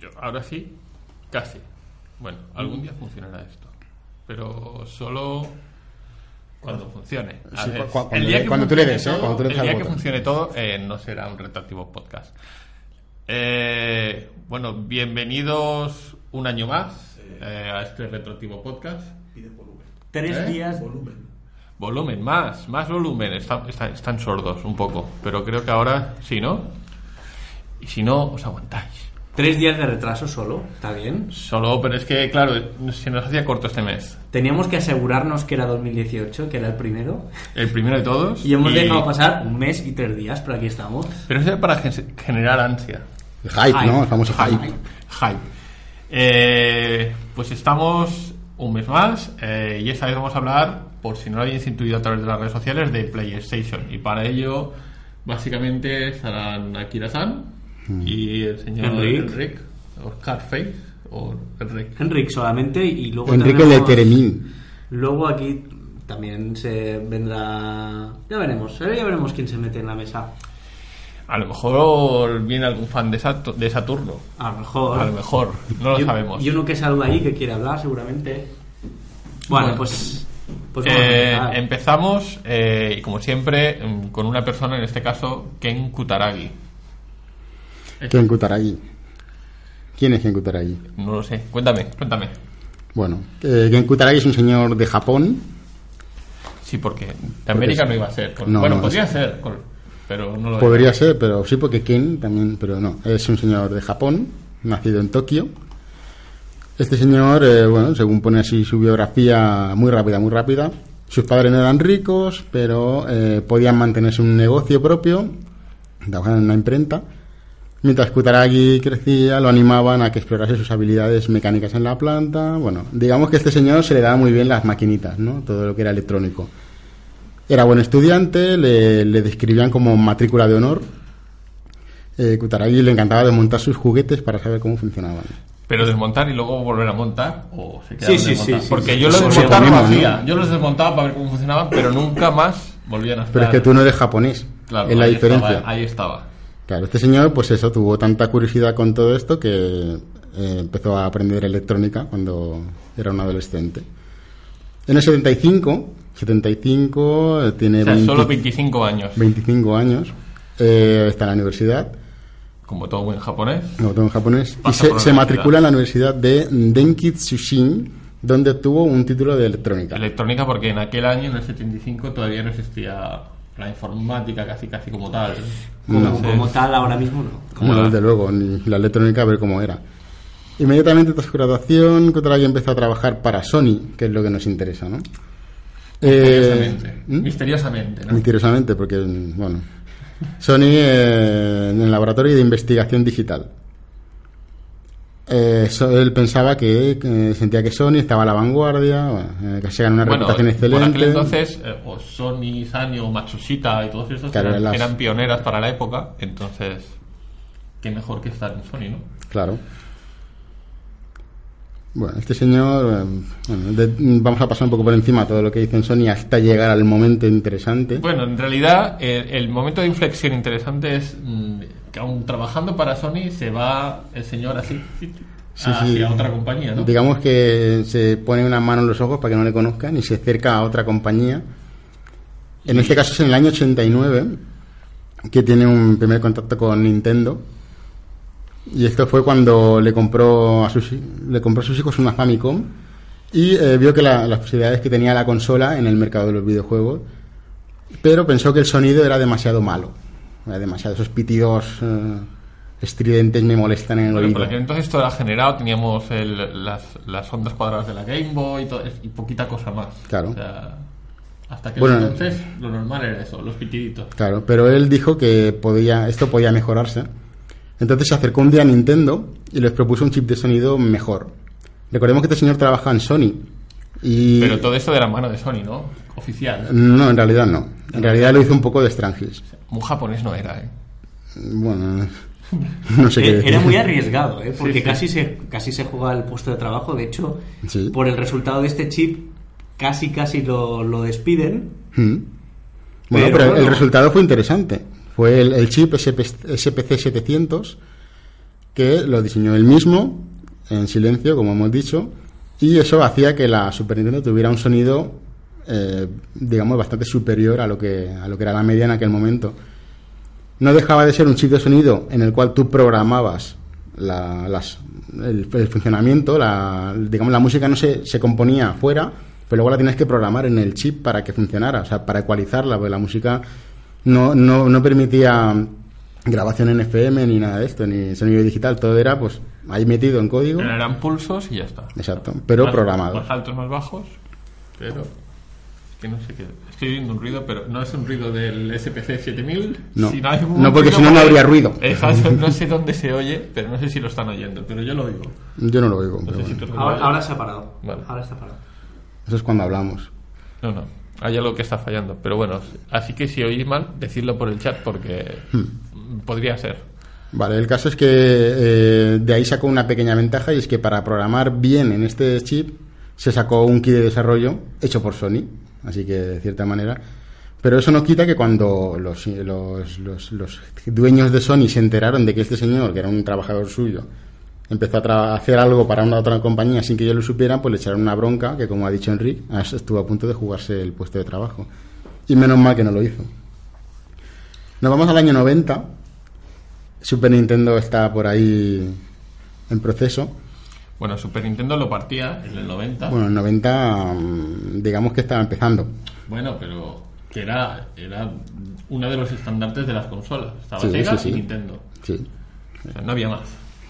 yo- ahora sí, casi. Bueno, algún día funcionará esto. Pero solo cuando funcione. Sí, cu- cuando el le- día que cuando tú le funcione des, ¿eh? todo- Cuando tú le des el día que funcione todo, eh, no será un retractivo podcast. Eh, bueno, bienvenidos un año más eh, a este retroactivo podcast. Tres ¿Eh? días. Volumen, más, más volumen. Están, están, están sordos un poco, pero creo que ahora sí, ¿no? Y si no, os aguantáis. Tres días de retraso solo. ¿Está bien? Solo, pero es que, claro, se nos hacía corto este mes. Teníamos que asegurarnos que era 2018, que era el primero. El primero de todos. Y hemos dejado pasar un mes y tres días, pero aquí estamos. Pero eso es para gen- generar ansia. El hype, Hype. ¿no? El famoso hype. Hype. Eh, pues estamos un mes más eh, y esta vez vamos a hablar, por si no lo habéis intuido a través de las redes sociales, de PlayStation. Y para ello, básicamente, estarán Akira-san y el señor Enric. Enric, o Scarface, o Enric. Enrique solamente y luego Enrique de Teremín. Luego aquí también se vendrá... Ya veremos, ya veremos quién se mete en la mesa. A lo mejor viene algún fan de, Saturno. A lo mejor. A lo mejor, no lo Y- sabemos. Y uno que salga ahí que quiere hablar seguramente. Bueno, Bueno. pues... pues Eh, empezamos, eh, y como siempre, mm, con una persona, en este caso, Ken Kutaragi. Ken Kutaragi. ¿Quién es Ken Kutaragi? No lo sé, cuéntame, cuéntame. Bueno, eh, Ken Kutaragi es un señor de Japón. Sí, porque de América es- no iba a ser. con- No, bueno, no, podría es- ser, con- pero no lo Podría era. ser, pero sí, porque Ken también, pero no. Es un señor de Japón, nacido en Tokio. Este señor, eh, bueno, según pone así su biografía, muy rápida, muy rápida. Sus padres no eran ricos, pero eh, podían mantenerse un negocio propio, trabajaban en una imprenta. Mientras Kutaragi crecía, lo animaban a que explorase sus habilidades mecánicas en la planta. Bueno, digamos que a este señor se le daba muy bien las maquinitas, ¿no? Todo lo que era electrónico. Era buen estudiante, le, le describían como matrícula de honor. Eh, Kutaragi le encantaba desmontar sus juguetes para saber cómo funcionaban. Pero desmontar y luego volver a montar, o se Sí, sí, sí, sí, Porque sí, yo sí, los sí, desmontar lo. Yo los desmontaba para ver cómo funcionaban, pero nunca más volvían a estar. Pero es que tú no eres japonés. Claro, es la ahí diferencia. Estaba, ahí estaba. Claro, este señor, pues eso, tuvo tanta curiosidad con todo esto que eh, empezó a aprender electrónica cuando era un adolescente. En el 75, 75 eh, tiene O sea, 20 solo 25 años. 25 años, eh, está en la universidad, Como todo buen japonés. no todo en japonés, y se, se matricula en la universidad de Denkitsushin, donde obtuvo un título de electrónica. Electrónica porque en aquel año, en el 75, todavía no existía la informática casi casi como tal. Como, tal, ahora mismo no. como no, desde luego, ni la electrónica a ver cómo era. Inmediatamente tras su graduación, Kutaragi empezó a trabajar para Sony, que es lo que nos interesa, ¿no? Misteriosamente. Eh, ¿hmm? Misteriosamente, ¿no? Misteriosamente, porque, bueno, Sony eh, en el laboratorio de investigación digital. Eh, so- él pensaba que, sentía que Sony estaba a la vanguardia, eh, que se ganó una Bueno, reputación por aquel excelente. entonces, eh, o Sony, Sanyo, Matsushita y todos estos Claro, eran, las- eran pioneras para la época, entonces, qué mejor que estar en Sony, ¿no? Claro. Bueno, este señor, eh, bueno, de- vamos a pasar un poco por encima todo lo que dice en Sony hasta llegar al momento interesante. Bueno, en realidad, eh, el momento de inflexión interesante es mm, que aún trabajando para Sony se va el señor así Sí, hacia sí. otra compañía, ¿no? Digamos que se pone una mano en los ojos para que no le conozcan y se acerca a otra compañía. En este caso es en el año 89 que tiene un primer contacto con Nintendo. Y esto fue cuando le compró a sus, le compró a sus hijos una Famicom y eh, vio que la- las posibilidades que tenía la consola en el mercado de los videojuegos, pero pensó que el sonido era demasiado malo. Era demasiado, esos pitidos eh, estridentes me molestan en el Bueno, oído. por aquel entonces todo era generado, teníamos el- las, las ondas cuadradas de la Game Boy y, todo- y poquita cosa más. Claro. O sea, hasta que Bueno, entonces lo normal era eso, los pitiditos. Claro, pero él dijo que podía, esto podía mejorarse. Entonces se acercó un día a Nintendo y les propuso un chip de sonido mejor. Recordemos que este señor trabaja en Sony. Y Pero todo esto de la mano de Sony, ¿no? Oficial. no, en realidad no. En realidad lo hizo un poco de Strangis. Un japonés no era, ¿eh? Bueno, no sé qué decir. Era muy arriesgado, ¿eh? porque Sí, sí. Casi, se, casi se juega el puesto de trabajo. De hecho, Sí. por el resultado de este chip, casi casi lo, lo despiden. Mm. Bueno, Pero pero, el bueno. resultado fue interesante. Fue el, el chip SP, SPC 700 que lo diseñó él mismo, en silencio, como hemos dicho, y eso hacía que la Super Nintendo tuviera un sonido, eh, digamos, bastante superior a lo, que, a lo que era la media en aquel momento. No dejaba de ser un chip de sonido en el cual tú programabas la- las, el, el funcionamiento, la, digamos, la música no se, se componía fuera, pero luego la tienes que programar en el chip para que funcionara, o sea, para ecualizarla, porque la música no, no, no permitía grabación en FM ni nada de esto, ni sonido digital, todo era pues ahí metido en código. Eran pulsos y ya está. Exacto, pero Más- programado. Más altos, más bajos, pero... Que no sé qué. Estoy oyendo un ruido, pero no es un ruido del SPC 7000. No. sino hay un No, porque ruido si no, no habría ruido. Exacto, no sé dónde se oye, pero no sé si lo están oyendo, pero yo lo oigo. Yo no lo oigo, No sé si bueno. Ahora, ahora se ha parado. Vale. Ahora está parado. eso es cuando hablamos. No, no. Hay algo que está fallando. Pero bueno, así que si oís mal, decidlo por el chat porque Hmm. podría ser. Vale, el caso es que eh, de ahí sacó una pequeña ventaja y es que para programar bien en este chip se sacó un kit de desarrollo hecho por Sony, así que de cierta manera. Pero eso no quita que cuando los, los, los- dueños de Sony se enteraron de que este señor, que era un trabajador suyo, empezó a hacer algo para una otra compañía sin que ellos lo supieran, pues le echaron una bronca que, como ha dicho Enrique, estuvo a punto de jugarse el puesto de trabajo. Y menos mal que no lo hizo. Nos vamos al año 90. Super Nintendo está por ahí en proceso. Bueno, Super Nintendo lo partía en el 90. Bueno, en 90, mm, digamos que estaba empezando. Bueno, pero que era, era uno de los estandartes de las consolas. Estaba Sí, Sega sí, sí. y Nintendo. Sí. O sea, no había más.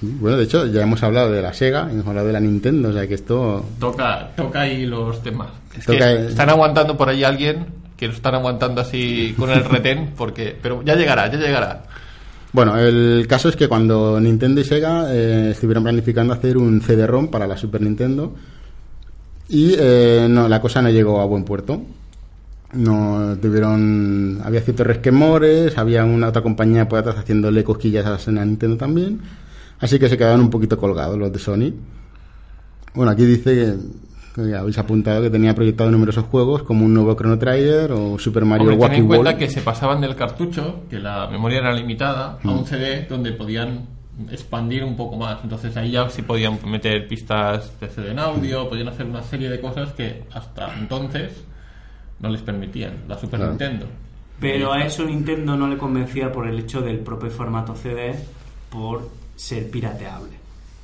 Bueno, de hecho, ya hemos hablado de la Sega y hemos hablado de la Nintendo, o sea que esto. Toca, toca ahí los temas. Es Toca- que están aguantando por ahí alguien que lo están aguantando así con el retén, porque, pero ya llegará, ya llegará. Bueno, el caso es que cuando Nintendo y Sega eh, estuvieron planificando hacer un CD-ROM para la Super Nintendo y eh, no, la cosa no llegó a buen puerto. No tuvieron, había ciertos resquemores, había una otra compañía por atrás haciéndole cosquillas a la Nintendo también, así que se quedaron un poquito colgados los de Sony. Bueno, aquí dice que, que habéis apuntado que tenía proyectado numerosos juegos como un nuevo Chrono Trigger o Super Mario Hombre, ten Wacky en cuenta World. que se pasaban del cartucho, que la memoria era limitada, a un CD donde podían expandir un poco más. Entonces ahí ya sí podían meter pistas de CD en audio, podían hacer una serie de cosas que hasta entonces no les permitían la Super Claro. Nintendo. Pero a eso Nintendo no le convencía por el hecho del propio formato CD por ser pirateable.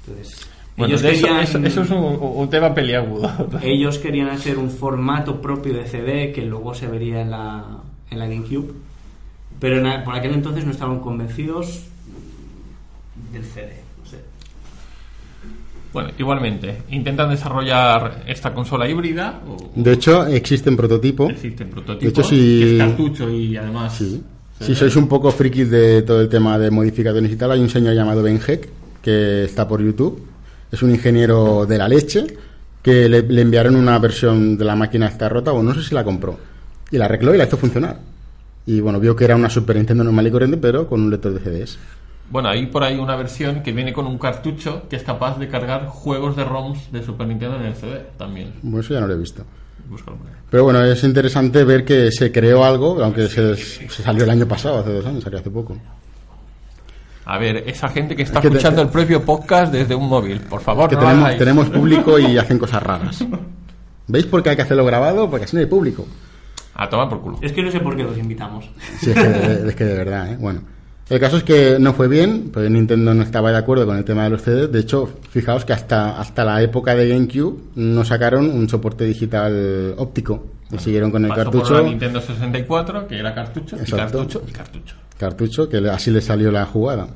Entonces, Bueno, ellos, eso, querían, eso- eso es un, un tema peliagudo. ellos querían hacer un formato propio de CD que luego se vería en la, en la GameCube. Pero en por aquel entonces no estaban convencidos del CD. No sé. Bueno, igualmente, intentan desarrollar esta consola híbrida. O, De hecho, existen prototipos. existen prototipos. De hecho, si- que es cartucho y además. Sí. Si sois un poco frikis de todo el tema de modificaciones y tal, hay un señor llamado Ben Heck que está por YouTube. Es un ingeniero de la leche que le, le enviaron una versión de la máquina esta rota, o no sé si la compró. Y la arregló y la hizo funcionar. Y bueno, vio que era una Super Nintendo normal y corriente, pero con un lector de CDs. Bueno, hay por ahí una versión que viene con un cartucho que es capaz de cargar juegos de ROMs de Super Nintendo en el CD también. Bueno, eso ya no lo he visto. Búscalo. Pero bueno, es interesante ver que se creó algo, aunque se, se salió el año pasado, hace dos años, salió hace poco. A ver, esa gente que está Es que te- escuchando el propio podcast desde un móvil, por favor, que no tenemos, público y hacen cosas raras. ¿Veis por qué hay que hacerlo grabado? Porque así no hay público. A tomar por culo. Es que no sé por qué los invitamos. Sí, es que de, es que de verdad, ¿eh? Bueno. El caso es que no fue bien, porque Nintendo no estaba de acuerdo con el tema de los CDs. De hecho, fijaos que hasta, hasta la época de GameCube no sacaron un soporte digital óptico. Y siguieron con el Pasó por cartucho, la Nintendo 64, que era cartucho, y Exacto. cartucho, y cartucho. cartucho, que así le salió la jugada.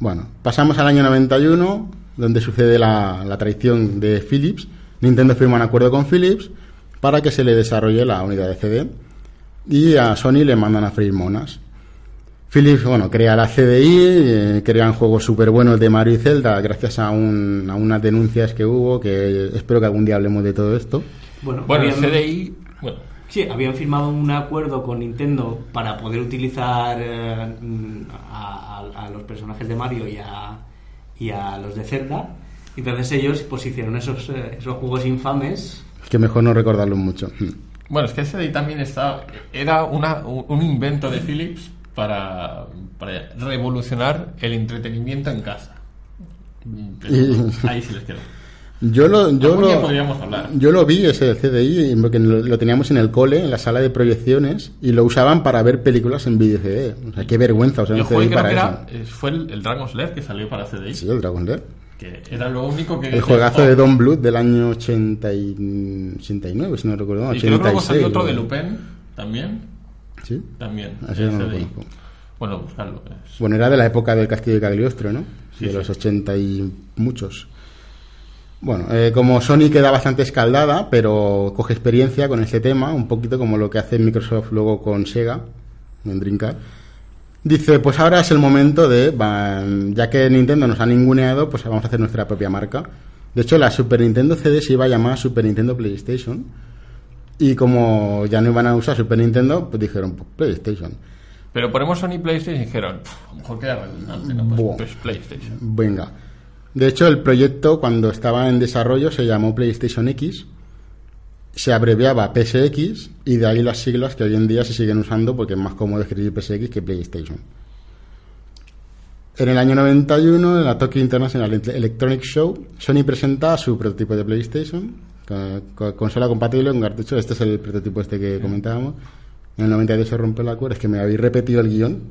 Bueno, pasamos al año 91, donde sucede la, la traición de Philips. Nintendo firma un acuerdo con Philips para que se le desarrolle la unidad de CD. Y a Sony le mandan a freír monas. Philips, bueno, crea la CDI, eh, crean juegos súper buenos de Mario y Zelda gracias a, un- a unas denuncias que hubo, que espero que algún día hablemos de todo esto. Bueno, Bueno, habían- CDI, bueno, Sí, habían firmado un acuerdo con Nintendo para poder utilizar eh, a, a- a los personajes de Mario y a, y a los de Zelda. Entonces ellos pues hicieron esos, eh, esos juegos infames. Que mejor no recordarlo mucho. Bueno, es que el CDI también está, era una, un un invento de Philips para, para revolucionar el entretenimiento en casa. Pero ahí sí les quedo. Yo lo, yo lo, yo lo vi ese CDI porque lo, lo teníamos en el cole, en la sala de proyecciones y lo usaban para ver películas en vídeo CD. O sea, qué vergüenza usar un CDI para eso. era, eh, fue el, el Dragon's Lair que salió para CDI. Sí, el Dragon Lair. Que era lo único que... El juegazo de Don Blood del año 80 y 89, si no recuerdo Y creo que luego 86. salió otro de. Lupin también. Sí. También. Así en no lo CDI. conozco. Bueno, buscarlo. es- Bueno, era de la época del Castillo de Cagliostro, ¿no? Sí, de sí. los 80 y muchos. Bueno, eh, como Sony queda bastante escaldada, pero coge experiencia con este tema, un poquito como lo que hace Microsoft luego con Sega, en Dreamcast. Dice, pues ahora es el momento de, ya que Nintendo nos ha ninguneado, pues vamos a hacer nuestra propia marca. De hecho, la Super Nintendo CD se iba a llamar Super Nintendo PlayStation. Y como ya no iban a usar Super Nintendo, pues dijeron, pues PlayStation. Pero ponemos Sony PlayStation y dijeron, "Pff, a lo mejor queda redundante, ¿no? Pues, pues PlayStation. Venga. De hecho, el proyecto cuando estaba en desarrollo se llamó PlayStation X, se abreviaba PSX y de ahí las siglas que hoy en día se siguen usando porque es más cómodo escribir PSX que PlayStation. En el año 91, en la Tokyo International Electronic Show, Sony presenta su prototipo de PlayStation, consola compatible con cartucho. Este es el prototipo este que comentábamos. En el 92 se rompe la cuerda. Es que me habéis repetido el guion.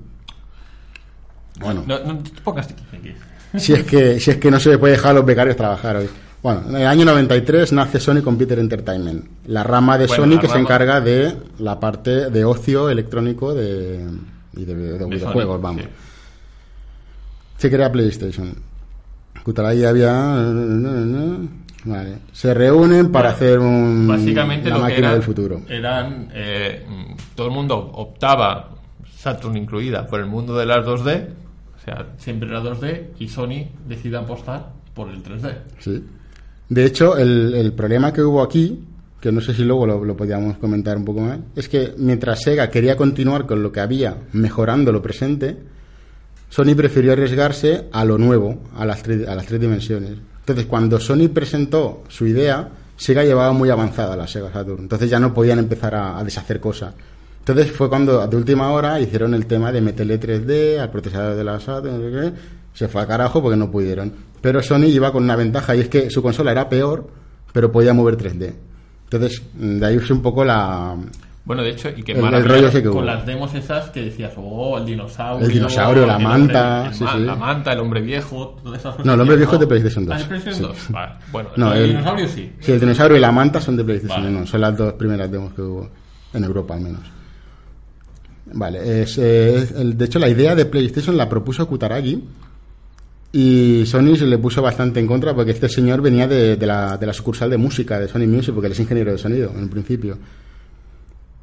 Bueno. No, no te pongas tiquismiquis. si es que si es que no se puede dejar a los becarios trabajar hoy. Bueno, en el año 93 nace Sony Computer Entertainment, la rama de Bueno, Sony que se encarga de la parte de ocio electrónico de, y de, de De videojuegos, Sony, vamos. sí. Se crea PlayStation. Ahí había... Vale. Se reúnen para hacer un, Básicamente lo que máquina del futuro. eran eh, todo el mundo optaba, Saturn incluida, por el mundo de las 2D, o sea, siempre era 2D, y Sony decide apostar por el 3D. Sí. De hecho, el, el problema que hubo aquí, que no sé si luego lo, lo podíamos comentar un poco más, es que mientras Sega quería continuar con lo que había, mejorando lo presente, Sony prefirió arriesgarse a lo nuevo, a las, a las tres dimensiones. Entonces, cuando Sony presentó su idea, Sega llevaba muy avanzada la Sega Saturn. Entonces ya no podían empezar a, deshacer cosas. Entonces fue cuando, de última hora, hicieron el tema de meterle 3D al procesador de la Saturn. no sé qué. Se fue a carajo porque no pudieron. Pero Sony iba con una ventaja y es que su consola era peor, pero podía mover 3D. Entonces, de ahí es un poco la, Bueno, de hecho, y que El- el rollo que con las demos esas que decías, oh, el dinosaurio. El dinosaurio, la el manta, hombre- el sí, ma- sí. La manta, el hombre viejo, todas esas No, el hombre viejo es de PlayStation 2. Ah, ¿de PlayStation 2? Vale. Bueno, No, el, el- dinosaurio sí. Sí, el dinosaurio y la manta son de PlayStation Vale. 1. Son las dos primeras demos que hubo. En Europa, al menos. Vale. Es, es- el- de hecho, la idea de PlayStation la propuso Kutaragi. Y Sony se le puso bastante en contra porque este señor venía de, de la, de la sucursal de música de Sony Music, porque él es ingeniero de sonido en principio.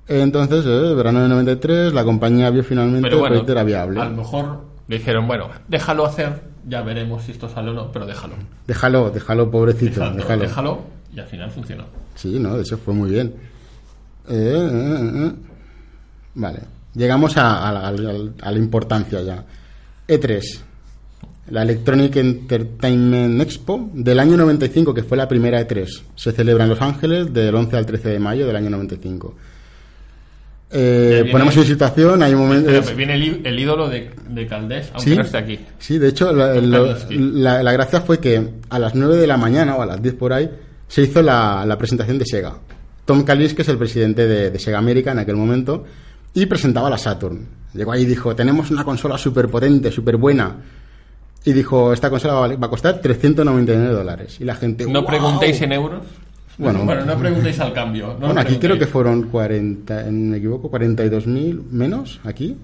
Entonces, eh, verano de 93, la compañía vio finalmente el bueno, era viable. a lo mejor le dijeron, bueno, déjalo hacer, ya veremos si esto sale o no, pero déjalo. Déjalo, déjalo, pobrecito. Déjalo. déjalo y al final funcionó. Sí, no, de hecho fue muy bien. Eh, eh, eh, eh. Vale, llegamos a, a la importancia ya. E3, la Electronic Entertainment Expo del año 95, que fue la primera E3. Se celebra en Los Ángeles del 11 al 13 de mayo del año 95. Eh, ponemos en situación, hay un momento... Pero me viene el, el ídolo de, de Caldés, aunque Sí. no esté aquí. Sí, de hecho, la, lo- la- la gracia fue que a las 9 de la mañana o a las 10 por ahí se hizo la, la presentación de Sega. Tom Kalinske es el presidente de, de Sega América en aquel momento y presentaba la Saturn. Llegó ahí y dijo, tenemos una consola súper potente, súper buena. Y dijo, esta consola va a, va a costar 399 dólares. Y la gente... No "¡Wow!". preguntéis en euros. Bueno. no preguntéis al cambio. no bueno, aquí creo que fueron 40, en- me equivoco, 42.000 menos aquí.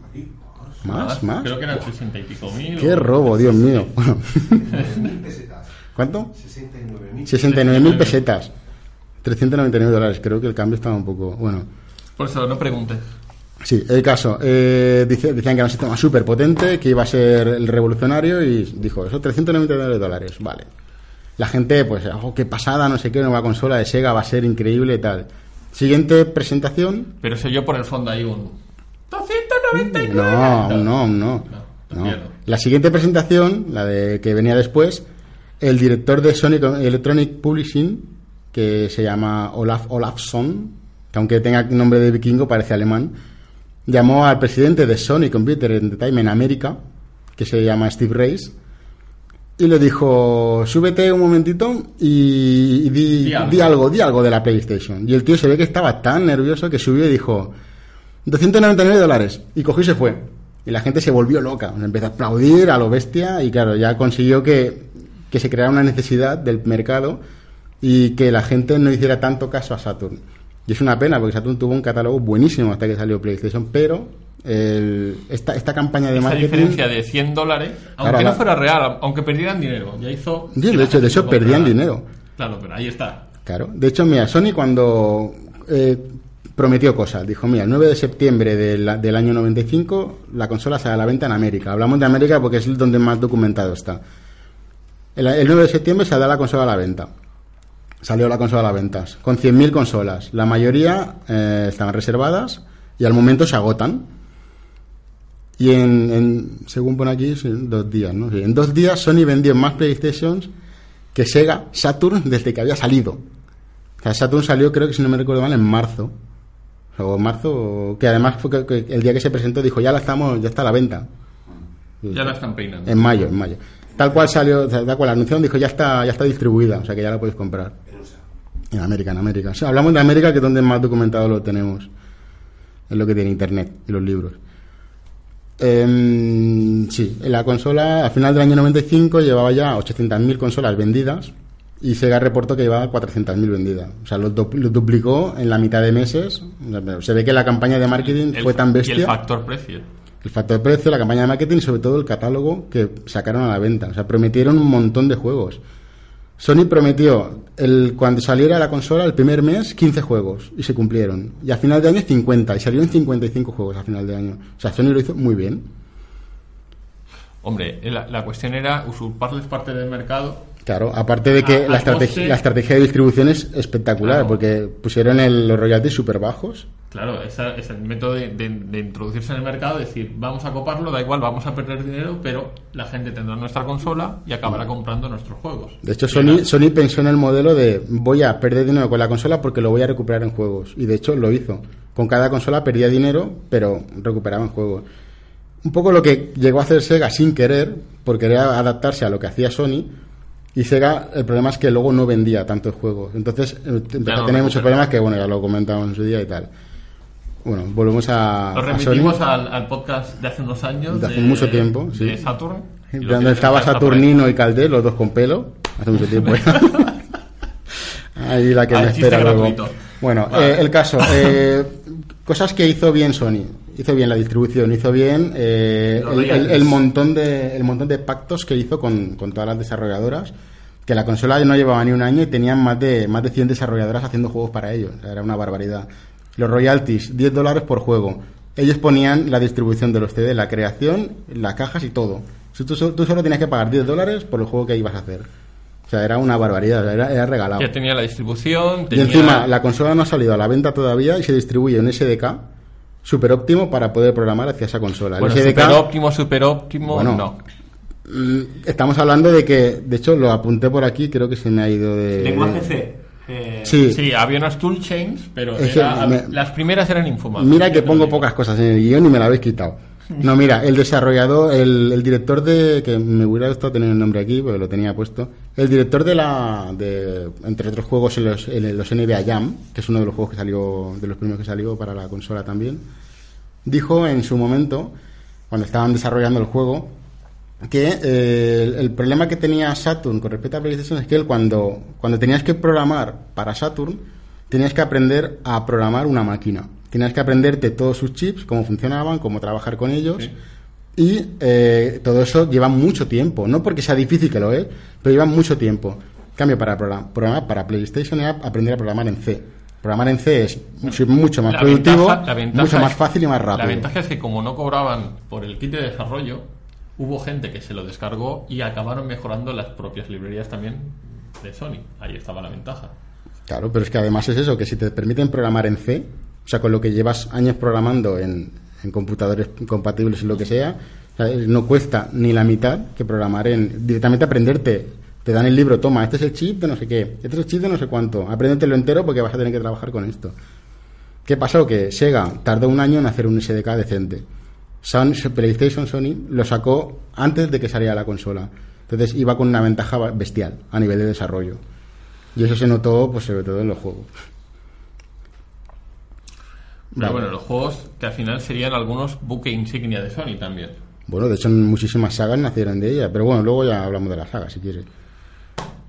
Más, más. Creo que eran 60 y pico mil. Qué robo, Dios mío. Bueno, 69.000 pesetas. ¿Cuánto? 69.000. 69.000 pesetas. 399 dólares. Creo que el cambio estaba un poco. Bueno, Por eso no preguntes. sí, el caso. Eh, dice- decían que era un sistema súper potente, que iba a ser el revolucionario y dijo eso, 399 dólares. Vale. La gente, pues, oh, qué pasada, no sé qué, nueva consola de Sega va a ser increíble y tal. Siguiente presentación. Pero sé yo por el fondo hay un 299. No, no, no. No. La siguiente presentación, la de que venía después, el director de Sonic Electronic Publishing, que se llama Olaf Olafsson, que aunque tenga nombre de vikingo parece alemán, llamó al presidente de Sony Computer Entertainment América, que se llama Steve Reis, y le dijo, súbete un momentito y, y di, Di algo. di algo, di algo de la PlayStation. Y el tío se ve que estaba tan nervioso que subió y dijo, 299 dólares. Y cogió y se fue. Y la gente se volvió loca. Empezó a aplaudir a lo bestia y claro, ya consiguió que, que se creara una necesidad del mercado y que la gente no hiciera tanto caso a Saturn. Y es una pena porque Saturn tuvo un catálogo buenísimo hasta que salió PlayStation, pero el- esta, esta campaña de Esta marketing... diferencia de 100 dólares, aunque no fuera real, aunque perdieran dinero, ya hizo. Sí, de hecho, de hecho perdían dinero. Claro, pero ahí está. Claro. De hecho, mira, Sony cuando eh, prometió cosas, dijo, mira, el 9 de septiembre del, del año 95 la consola sale a la venta en América. Hablamos de América porque es donde más documentado está. El, el 9 de septiembre se da la consola a la venta. Salió la consola a la venta, con 100.000 consolas. La mayoría eh, estaban reservadas y al momento se agotan. Y en, en- según pone aquí, sí, dos días, ¿no? Sí, en dos días Sony vendió más PlayStations que Sega Saturn desde que había salido. O sea, Saturn salió, creo que si no me recuerdo mal, en marzo. O marzo, o- que además fue que, que el día que se presentó dijo, ya la estamos, ya está a la venta. Ya la están peinando. En mayo, en mayo. Tal cual salió, tal cual la anunciaron, dijo, ya está, ya está distribuida, o sea que ya la podéis comprar. En América, en América. O sea, hablamos de América, que es donde más documentado lo tenemos. Es lo que tiene Internet y los libros. Em, sí, la consola a final del año 95 llevaba ya 800.000 consolas vendidas y Sega reportó que llevaba 400.000 vendidas. O sea, lo, du- lo duplicó en la mitad de meses. Se ve que la campaña de marketing El- fue tan bestia. Y el factor precio. El factor precio, la campaña de marketing y sobre todo el catálogo que sacaron a la venta. O sea, prometieron un montón de juegos. Sony prometió el, cuando saliera la consola el primer mes 15 juegos y se cumplieron. Y a final de año 50 y salieron 55 juegos a final de año. O sea, Sony lo hizo muy bien. Hombre, la, la cuestión era usurparles parte del mercado. Claro, aparte de que A- la, a estrategia, coste- la estrategia de distribución es espectacular Claro. porque pusieron el- los royalties súper bajos. Claro, ese es el método de, de- de introducirse en el mercado, decir, vamos a coparlo, da igual, vamos a perder dinero, pero la gente tendrá nuestra consola y acabará comprando nuestros juegos. De hecho, Sony, pensó en el modelo de voy a perder dinero con la consola porque lo voy a recuperar en juegos. Y de hecho lo hizo. Con cada consola perdía dinero, pero recuperaba en juegos. Un poco lo que llegó a hacer Sega sin querer, por querer adaptarse a lo que hacía Sony. Y Sega, el problema es que luego no vendía tantos juegos. Entonces eh, empezó no a tener muchos problemas que, bueno, ya lo comentamos en su día y tal. Bueno, volvemos a, Nos a remitimos al, al podcast de hace unos años. De hace mucho tiempo, sí. De Saturn. lo Donde estaba. Saturnino y Caldés, los dos con pelo, hace mucho tiempo ya. Ahí la que Ah, me espera luego. Bueno, Vale. eh, el caso. eh, cosas que hizo bien Sony. Hizo bien la distribución, hizo bien eh, el, el- royalties. el montón de, el montón de pactos que hizo con, con todas las desarrolladoras. Que la consola no llevaba ni un año y tenían más de, más de 100 desarrolladoras haciendo juegos para ellos. O sea, Era una barbaridad. Los royalties, 10 dólares por juego. Ellos ponían la distribución de los CD, la creación, las cajas y todo. Si tú, so- tú solo tenías que pagar 10 dólares por el juego que ibas a hacer. O sea, era una barbaridad, era, era regalado. Ya tenía la distribución. Y tenía- encima, la consola no ha salido a la venta todavía y se distribuye un SDK super óptimo para poder programar hacia esa consola. El Bueno, SDK, super óptimo, super óptimo, Bueno, no. mm, estamos hablando de que, de hecho, lo apunté por aquí, creo que se me ha ido de. Lenguaje C. Eh, Sí, Sí, había unas toolchains, pero era- me- las primeras eran infumables. Mira que pongo pocas cosas en el guion y me la habéis quitado. No, mira, el desarrollador, el, el director de. que me hubiera gustado tener el nombre aquí, porque lo tenía puesto. El director de la. de entre otros juegos, en los, en los NBA Jam, que es uno de los juegos que salió. de los primeros que salió para la consola también. Dijo en su momento, cuando estaban desarrollando el juego, que eh, el, el problema que tenía Saturn con respecto a PlayStation es que él cuando, cuando tenías que programar para Saturn, tenías que aprender a programar una máquina. Tenías que aprenderte todos sus chips, cómo funcionaban, cómo trabajar con ellos. Sí. Y eh, todo eso lleva mucho tiempo. No porque sea difícil que lo es, pero lleva mucho tiempo. Cambio, para progra- programar para PlayStation era aprender a programar en C. Programar en C es mucho, mucho más La productivo, ventaja- la ventaja mucho más fácil y más rápido. La ventaja es que como no cobraban por el kit de desarrollo, hubo gente que se lo descargó y acabaron mejorando las propias librerías también de Sony. Ahí estaba la ventaja. Claro, pero es que además es eso, que si te permiten programar en C, o sea, con lo que llevas años programando en, en computadores compatibles y lo que sea, no cuesta ni la mitad que programar en directamente aprenderte. Te dan el libro, toma, este es el chip de no sé qué, este es el chip de no sé cuánto, apréndetelo entero porque vas a tener que trabajar con esto. ¿Qué pasó? Que Sega tardó un año en hacer un SDK decente. Sony- PlayStation Sony lo sacó antes de que saliera la consola. Entonces iba con una ventaja bestial a nivel de desarrollo. Y eso se notó, pues sobre todo en los juegos. Pero bueno, los juegos que al final serían algunos buque insignia de Sony también. Bueno, de hecho muchísimas sagas nacieron de ella, pero bueno, luego ya hablamos de las sagas si quieres.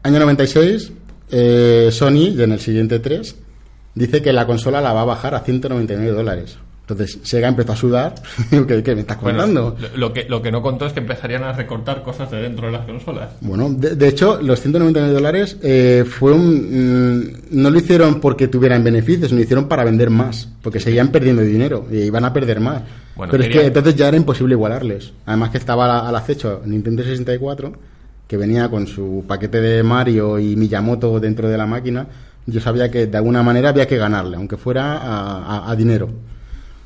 Año 96, eh, Sony, en el siguiente 3, dice que la consola la va a bajar a 199 dólares. Entonces Sega empezó a sudar. ¿Qué, qué me estás contando? lo, lo que, lo que no contó es que empezarían a recortar cosas de dentro de las consolas. Bueno, de, de hecho, los 199 dólares eh, fue un, mm, no lo hicieron porque tuvieran beneficios, lo hicieron para vender más, porque seguían perdiendo dinero y iban a perder más. Bueno, Pero es que entonces ya era imposible igualarles. Además que estaba al, al acecho Nintendo 64, que venía con su paquete de Mario y Miyamoto dentro de la máquina. Yo sabía que de alguna manera había que ganarle, aunque fuera a, a- a dinero.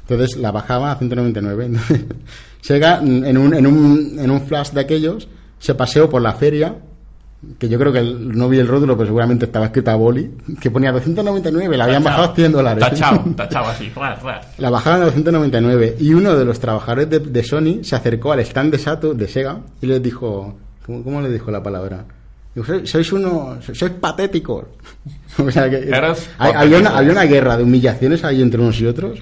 Entonces la bajaba a 199. Entonces, Sega, en un, en, un, en un flash de aquellos, se paseó por la feria, que yo creo que el- no vi el rótulo, pero seguramente estaba escrito a boli, que ponía 299, la habían Tachao. bajado a 100 dólares. Tachao, tachao así. ras, ras. La bajaron a 299 y uno de los trabajadores de, de Sony se acercó al stand de Sato, de Sega, y les dijo, ¿cómo, cómo le dijo la palabra? "Sois- uno, sois patéticos. o sea que había, una, había una guerra de humillaciones ahí entre unos y otros.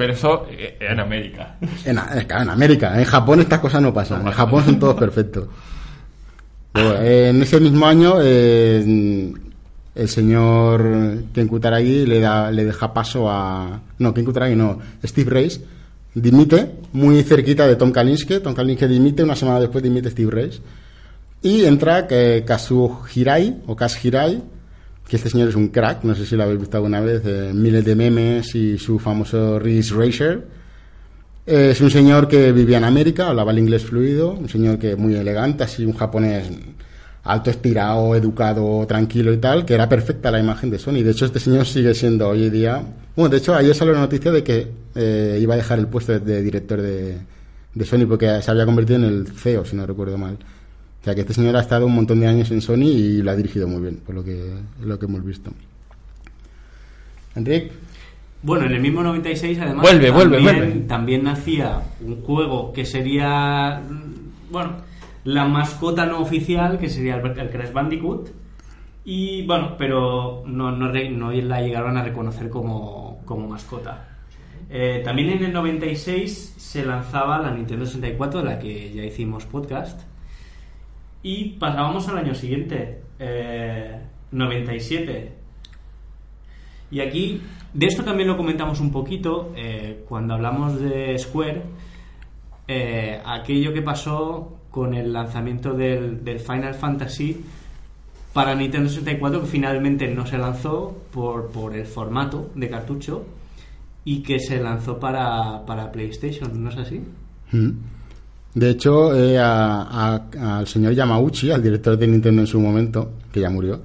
Pero eso eh, en América. En, eh, en América, en Japón estas cosas no pasan. En Japón son todos perfectos. Eh, en ese mismo año, eh, el señor Ken Kutaragi le, da, le deja paso a. No, Ken Kutaragi no, Steve Race dimite muy cerquita de Tom Kalinske. Tom Kalinske dimite, una semana después dimite Steve Race. Y entra que Kazuo Hirai, o Kaz Hirai, que este señor es un crack, no sé si lo habéis visto alguna vez, eh, miles de memes y su famoso Ridge Racer. Eh, Es un señor que vivía en América, hablaba el inglés fluido, un señor que muy elegante, así un japonés alto, estirado, educado, tranquilo y tal, que era perfecta la imagen de Sony. De hecho, este señor sigue siendo hoy en día... Bueno, de hecho, ayer salió la noticia de que eh, iba a dejar el puesto de, director de Sony porque se había convertido en el CEO, si no recuerdo mal. O sea, que este señor ha estado un montón de años en Sony y lo ha dirigido muy bien, por lo que, lo que hemos visto. Enrique, Bueno, en el mismo 96 además Vuelve, vuelve, también, vuelve. también nacía un juego que sería, mm, bueno, la mascota no oficial, que sería el, el Crash Bandicoot. Y bueno, pero no, no, no la llegaron a reconocer como, como mascota. Eh, también en el 96 se lanzaba la Nintendo 64, de la que ya hicimos podcast. Y pasábamos al año siguiente, eh, 97. Y aquí, de esto también lo comentamos un poquito eh, cuando hablamos de Square, eh, aquello que pasó con el lanzamiento del, Final Fantasy para Nintendo 64, que finalmente no se lanzó por, por el formato de cartucho y que se lanzó para, para PlayStation, ¿no es así? Mm. De hecho, eh, a- a- al señor Yamauchi, al director de Nintendo en su momento, que ya murió,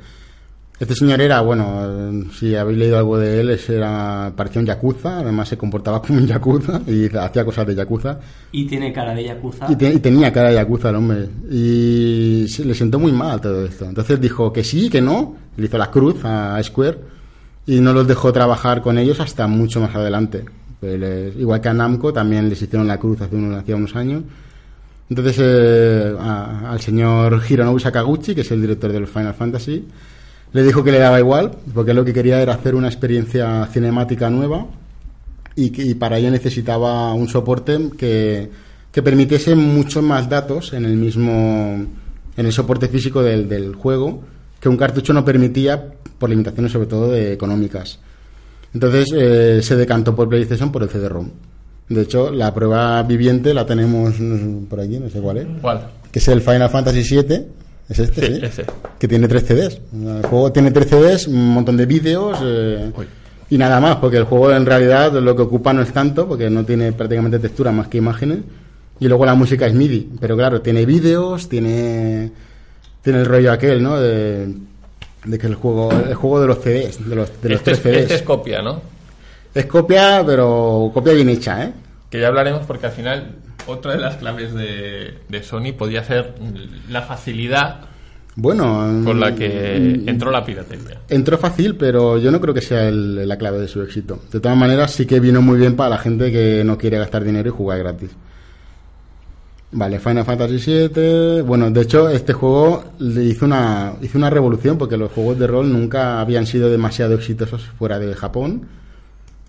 este señor era, bueno, eh, si habéis leído algo de él, era, parecía un yakuza, además se comportaba como un yakuza y hacía cosas de yakuza. Y tiene cara de Yakuza. Y, te- y tenía cara de yakuza el hombre. Y se- le sentó muy mal todo esto. Entonces dijo que sí, que no. Le hizo la cruz a Square y no los dejó trabajar con ellos hasta mucho más adelante. Pues les- igual que a Namco también les hicieron la cruz hace unos años. Entonces eh, a- al señor Hironobu Sakaguchi, que es el director de los Final Fantasy, le dijo que le daba igual, porque lo que quería era hacer una experiencia cinemática nueva y, y para ello necesitaba un soporte que, que permitiese muchos más datos en el mismo en el soporte físico del, del juego que un cartucho no permitía por limitaciones sobre todo de económicas. Entonces eh, se decantó por PlayStation por el CD-ROM de hecho la prueba viviente la tenemos no sé, por aquí no sé cuál es ¿Cuál? que es el Final Fantasy VII es este Sí, ¿sí? ese. que tiene tres CDs. El juego tiene tres CDs, un montón de vídeos eh, y nada más, porque el juego en realidad lo que ocupa no es tanto, porque no tiene prácticamente textura más que imágenes. Y luego la música es MIDI, pero claro, tiene vídeos, tiene tiene el rollo aquel, ¿no? De, de que el juego el juego de los CDs, de los, de los Este es, tres CDs. este es copia, ¿no? Es copia, pero copia bien hecha, ¿eh? Que ya hablaremos porque al final otra de las claves de, de Sony podía ser la facilidad Bueno, con la mm, que entró la piratería. Entró fácil, pero yo no creo que sea el- la clave de su éxito. De todas maneras, sí que vino muy bien para la gente que no quiere gastar dinero y jugar gratis. Vale, Final Fantasy VII. Bueno, de hecho, este juego le hizo una, hizo una revolución porque los juegos de rol nunca habían sido demasiado exitosos fuera de Japón.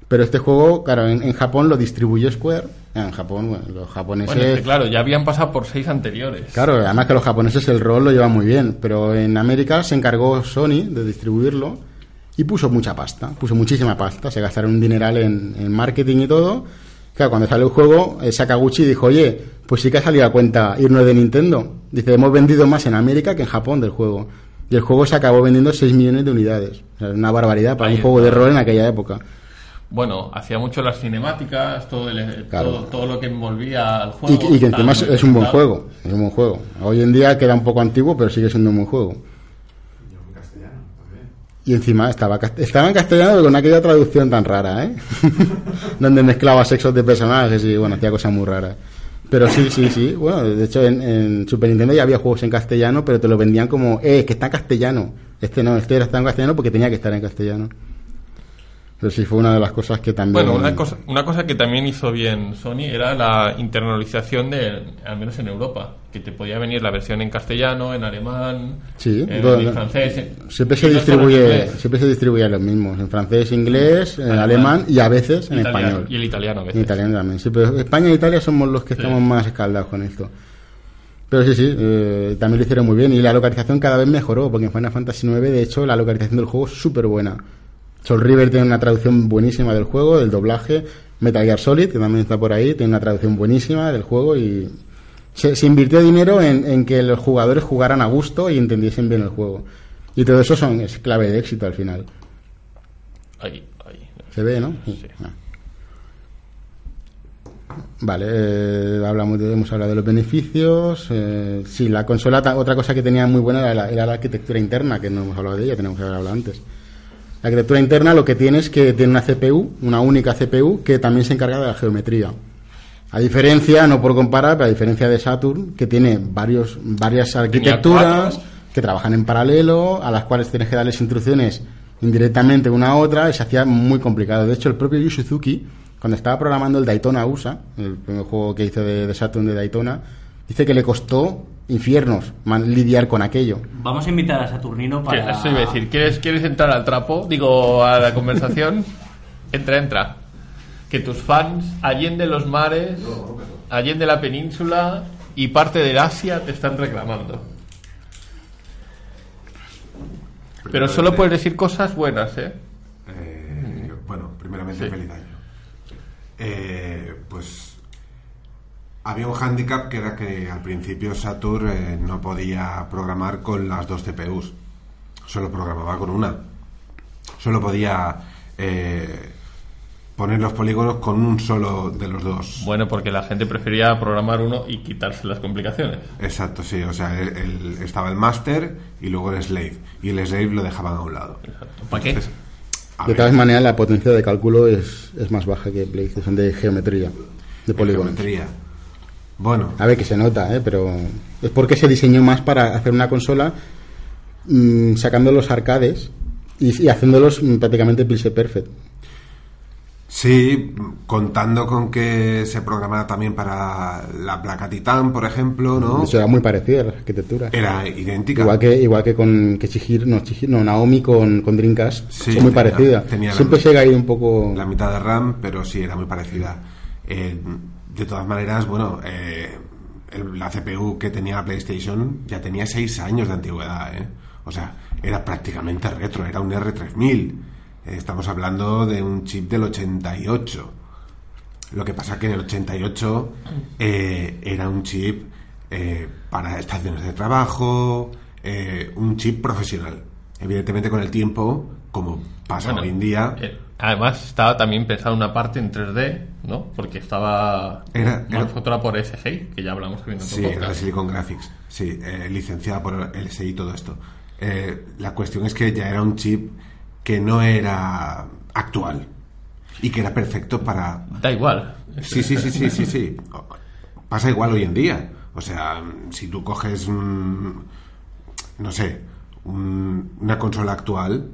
Pero este juego, claro, en, en Japón lo distribuyó Square. En Japón, bueno, los japoneses. Bueno, es que claro, ya habían pasado por seis anteriores. Claro, además que los japoneses el rol lo llevan muy bien, pero en América se encargó Sony de distribuirlo y puso mucha pasta, puso muchísima pasta, se gastaron un dineral en, en marketing y todo. Claro, cuando salió el juego, eh, Sakaguchi dijo, oye, pues sí que ha salido a cuenta irnos de Nintendo. Dice, hemos vendido más en América que en Japón del juego. Y el juego se acabó vendiendo 6 millones de unidades. O sea, una barbaridad para Ahí un juego de rol en aquella época. Bueno, hacía mucho las cinemáticas, todo, el- Claro. todo, todo lo que envolvía al Y, juego. que- y que encima es, un buen juego, es un buen juego. Hoy en día queda un poco antiguo, pero sigue siendo un buen juego. Y encima estaba, estaba en castellano pero con aquella traducción tan rara, ¿eh? Donde mezclaba sexos de personajes y bueno, hacía cosas muy raras. Pero sí, sí, sí. Bueno, de hecho en, en Super Nintendo ya había juegos en castellano, pero te lo vendían como, eh, que está en castellano. Este no, este era está en castellano porque tenía que estar en castellano. Pero sí fue una de las cosas que también... Bueno, una cosa, una cosa que también hizo bien Sony era la internalización de, al menos en Europa, que te podía venir la versión en castellano, en alemán, Sí, en, todo- en francés. Siempre se distribuye, siempre se distribuye los mismos, en francés, inglés, en Alemán. alemán y a veces en italiano, español. Y el italiano a veces. En italiano también, sí, pero España e Italia somos los que Sí. estamos más escaldados con esto. Pero sí, sí, eh, también lo hicieron muy bien y la localización cada vez mejoró, porque en Final Fantasy IX, de hecho, la localización del juego es súper buena. Soul River tiene una traducción buenísima del juego, del doblaje. Metal Gear Solid, que también está por ahí, tiene una traducción buenísima del juego y se, se invirtió dinero en, en que los jugadores jugaran a gusto y entendiesen bien el juego. Y todo eso son, es clave de éxito al final. Ahí, ahí. Se ve, ¿no? Sí. Ah. Vale, eh, hablamos de, hemos hablado de los beneficios. eh, sí, la consola, otra cosa que tenía muy buena era la, era la arquitectura interna, que no hemos hablado de ella, tenemos que haber hablado antes. La arquitectura interna lo que tiene es que tiene una CPU, una única CPU, que también se encarga de la geometría. A diferencia, no por comparar, pero a diferencia de Saturn, que tiene varios, varias arquitecturas que trabajan en paralelo, a las cuales tienes que darles instrucciones indirectamente una a otra, y se hacía muy complicado. De hecho, el propio Yu Suzuki, cuando estaba programando el Daytona USA, el primer juego que hizo de, de Saturn de Daytona, dice que le costó infiernos man- lidiar con aquello. Vamos a invitar a Saturnino ¿Qué- para. Eso iba a decir, ¿quieres, ¿quieres entrar al trapo? Digo, a la conversación. entra, entra. Que tus fans, allende los mares, allende la península y parte del Asia te están reclamando. Pero solo puedes decir cosas buenas, ¿eh? Eh, bueno, primeramente Sí. feliz año. Eh, pues había un hándicap que era que al principio Saturn eh, no podía programar con las dos CPUs, solo programaba con una. Solo podía eh, poner los polígonos con un solo de los dos. Bueno, porque la gente prefería programar uno y quitarse las complicaciones. Exacto, sí, o sea, el- el- estaba el master y luego el slave, y el slave lo dejaban a un lado. Exacto. ¿Para qué? Entonces, De todas maneras, la potencia de cálculo es, es más baja que PlayStation de geometría, de polígonos. geometría. Bueno, A ver, que se nota, ¿eh? pero es porque se diseñó más para hacer una consola mm, sacando los arcades y, y haciéndolos mm, prácticamente pixel perfect. Sí, contando con que se programara también para la placa Titan, por ejemplo, ¿no? Hecho, era muy parecida la arquitectura. Era idéntica. Igual que, igual que con que Chihiro, no, Chihiro, no, Naomi con, con Dreamcast, Sí, muy tenía- parecidas. tenía la- Siempre se ha ido un poco... La mitad de RAM, pero sí, era muy parecida. Eh, de todas maneras, bueno, eh, el- la CPU que tenía la PlayStation ya tenía 6 años de antigüedad, ¿eh? O sea, era prácticamente retro, era un R3000. Eh, estamos hablando de un chip del 88. Lo que pasa que en el 88 eh, era un chip eh, para estaciones de trabajo, eh, un chip profesional. Evidentemente con el tiempo, como pasa Bueno, hoy en día, eh, además estaba también pensado una parte en 3D, ¿no? Porque estaba Era- era- por SGI, que ya hablamos que viene Sí, era podcast. Silicon Graphics, sí, eh, licenciada por LSI y todo esto. Eh, la cuestión es que ya era un chip que no era actual y que era perfecto para... Da igual. Sí, sí, sí, sí, sí, sí. Pasa igual hoy en día. O sea, si tú coges, un, no sé, un- una consola actual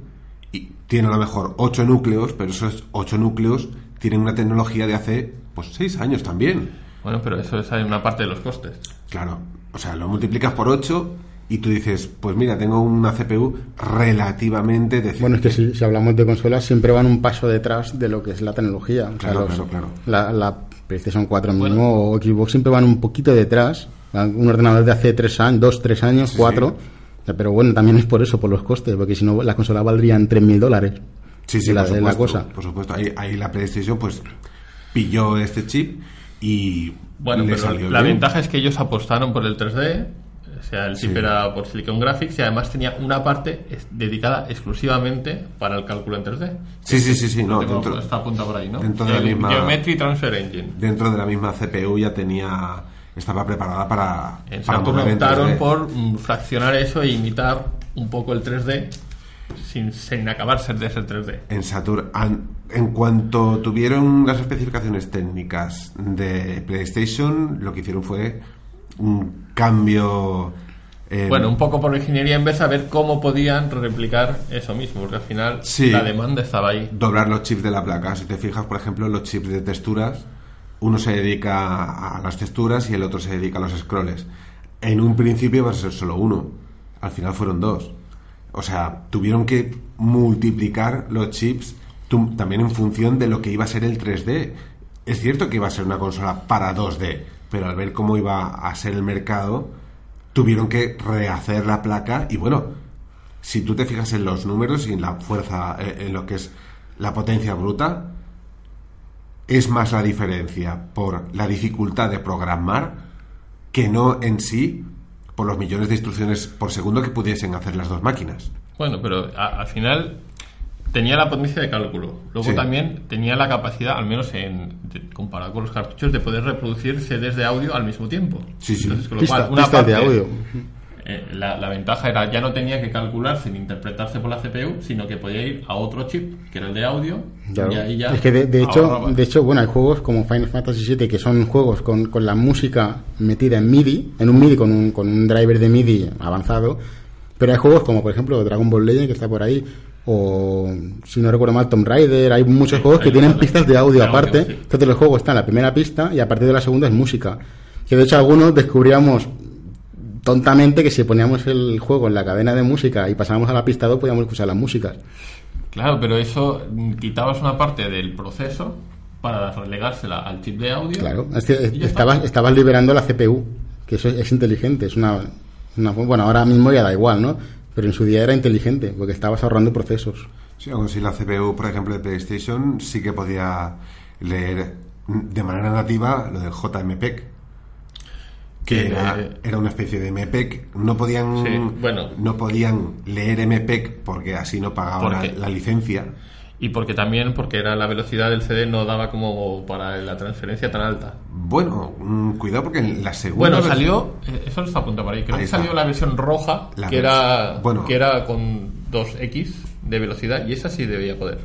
tiene a lo mejor 8 núcleos, pero esos 8 núcleos tienen una tecnología de hace, pues, 6 años también. Bueno, pero eso es una parte de los costes. Claro, o sea, lo multiplicas por 8 y tú dices, pues mira, tengo una CPU relativamente decente. Bueno, es que si, si hablamos de consolas, siempre van un paso detrás de lo que es la tecnología. O sea, Claro, los- claro, claro. La, la PlayStation 4 mismo o Xbox siempre van un poquito detrás. Un ordenador de hace 3 años, 2, 3 años, Sí, 4. sí. Pero bueno, también es por eso, por los costes, porque si no, las consolas valdrían 3.000 dólares. Sí, sí, la, por de la supuesto, cosa. Por supuesto, ahí, ahí la PlayStation pues pilló este chip y Bueno, le pero salió la bien. ventaja es que ellos apostaron por el 3D, o sea, el chip Sí. era por Silicon Graphics y además tenía una parte dedicada exclusivamente para el cálculo en 3D. Sí, sí, sí, sí, no, dentro, está apunta por ahí, ¿no? dentro de la El misma- Geometry Transfer Engine. dentro de la misma CPU ya tenía estaba preparada para, En para optaron 3D. por mm, fraccionar eso e imitar un poco el 3D sin, sin acabar ser de ser 3D. en Saturn en cuanto tuvieron las especificaciones técnicas de PlayStation lo que hicieron fue un cambio eh, Bueno, un poco por ingeniería en vez de ver cómo podían replicar eso mismo, porque al final Sí. la demanda estaba ahí. doblar los chips de la placa. Si te fijas, por ejemplo, los chips de texturas, uno se dedica a las texturas y el otro se dedica a los scrolls. En un principio va a ser solo uno, al final fueron dos. O sea, tuvieron que multiplicar los chips también en función de lo que iba a ser el 3D. Es cierto que iba a ser una consola para 2D, pero al ver cómo iba a ser el mercado, tuvieron que rehacer la placa y bueno, si tú te fijas en los números y en la fuerza, eh, en lo que es la potencia bruta, es más la diferencia por la dificultad de programar que no en sí por los millones de instrucciones por segundo que pudiesen hacer las dos máquinas. Bueno, pero a- al final tenía la potencia de cálculo. Luego Sí. también tenía la capacidad, al menos en de- comparado con los cartuchos, de poder reproducir CDs de audio al mismo tiempo. Sí, sí. Entonces, con lo Pista- cual, una pistas de audio. Eh, la, la ventaja era ya no tenía que calcular sin interpretarse por la CPU, sino que podía ir a otro chip, que era el de audio, Claro. y ahí ya es que de, de hecho, ahorraba. de hecho, bueno, hay juegos como Final Fantasy VII que son juegos con, con la música metida en MIDI, en un MIDI con un, con un driver de MIDI avanzado, pero hay juegos como por ejemplo Dragon Ball Legend que está por ahí, o si no recuerdo mal Tomb Raider, hay muchos Sí, juegos que tienen pistas de audio De audio, aparte, sí. entonces el juego está en la primera pista y a partir de la segunda es música. Que de hecho algunos descubríamos tontamente que si poníamos el juego en la cadena de música y pasábamos a la pista 2 podíamos escuchar las músicas. Claro, pero eso mm, quitabas una parte del proceso para relegársela al chip de audio. Claro, es que estabas, estabas liberando la CPU, que eso es, es inteligente, es una, una- Bueno, ahora mismo ya da igual, ¿no? Pero en su día era inteligente, porque estabas ahorrando procesos. Sí, aún si la CPU, por ejemplo, de PlayStation sí que podía leer de manera nativa lo del JMPEG. Que era, eh, era una especie de MPEG. No podían, Sí, bueno. no podían leer MPEG porque así no pagaban la, licencia. Y porque también, porque era la velocidad del CD no daba como para la transferencia tan alta. Bueno, mm, cuidado porque en la segunda. Bueno, salió, eh, eso está apuntado por ahí, creo Ahí que está. salió la versión roja, La que, era, bueno. que era con 2X de velocidad, y esa sí debía poder.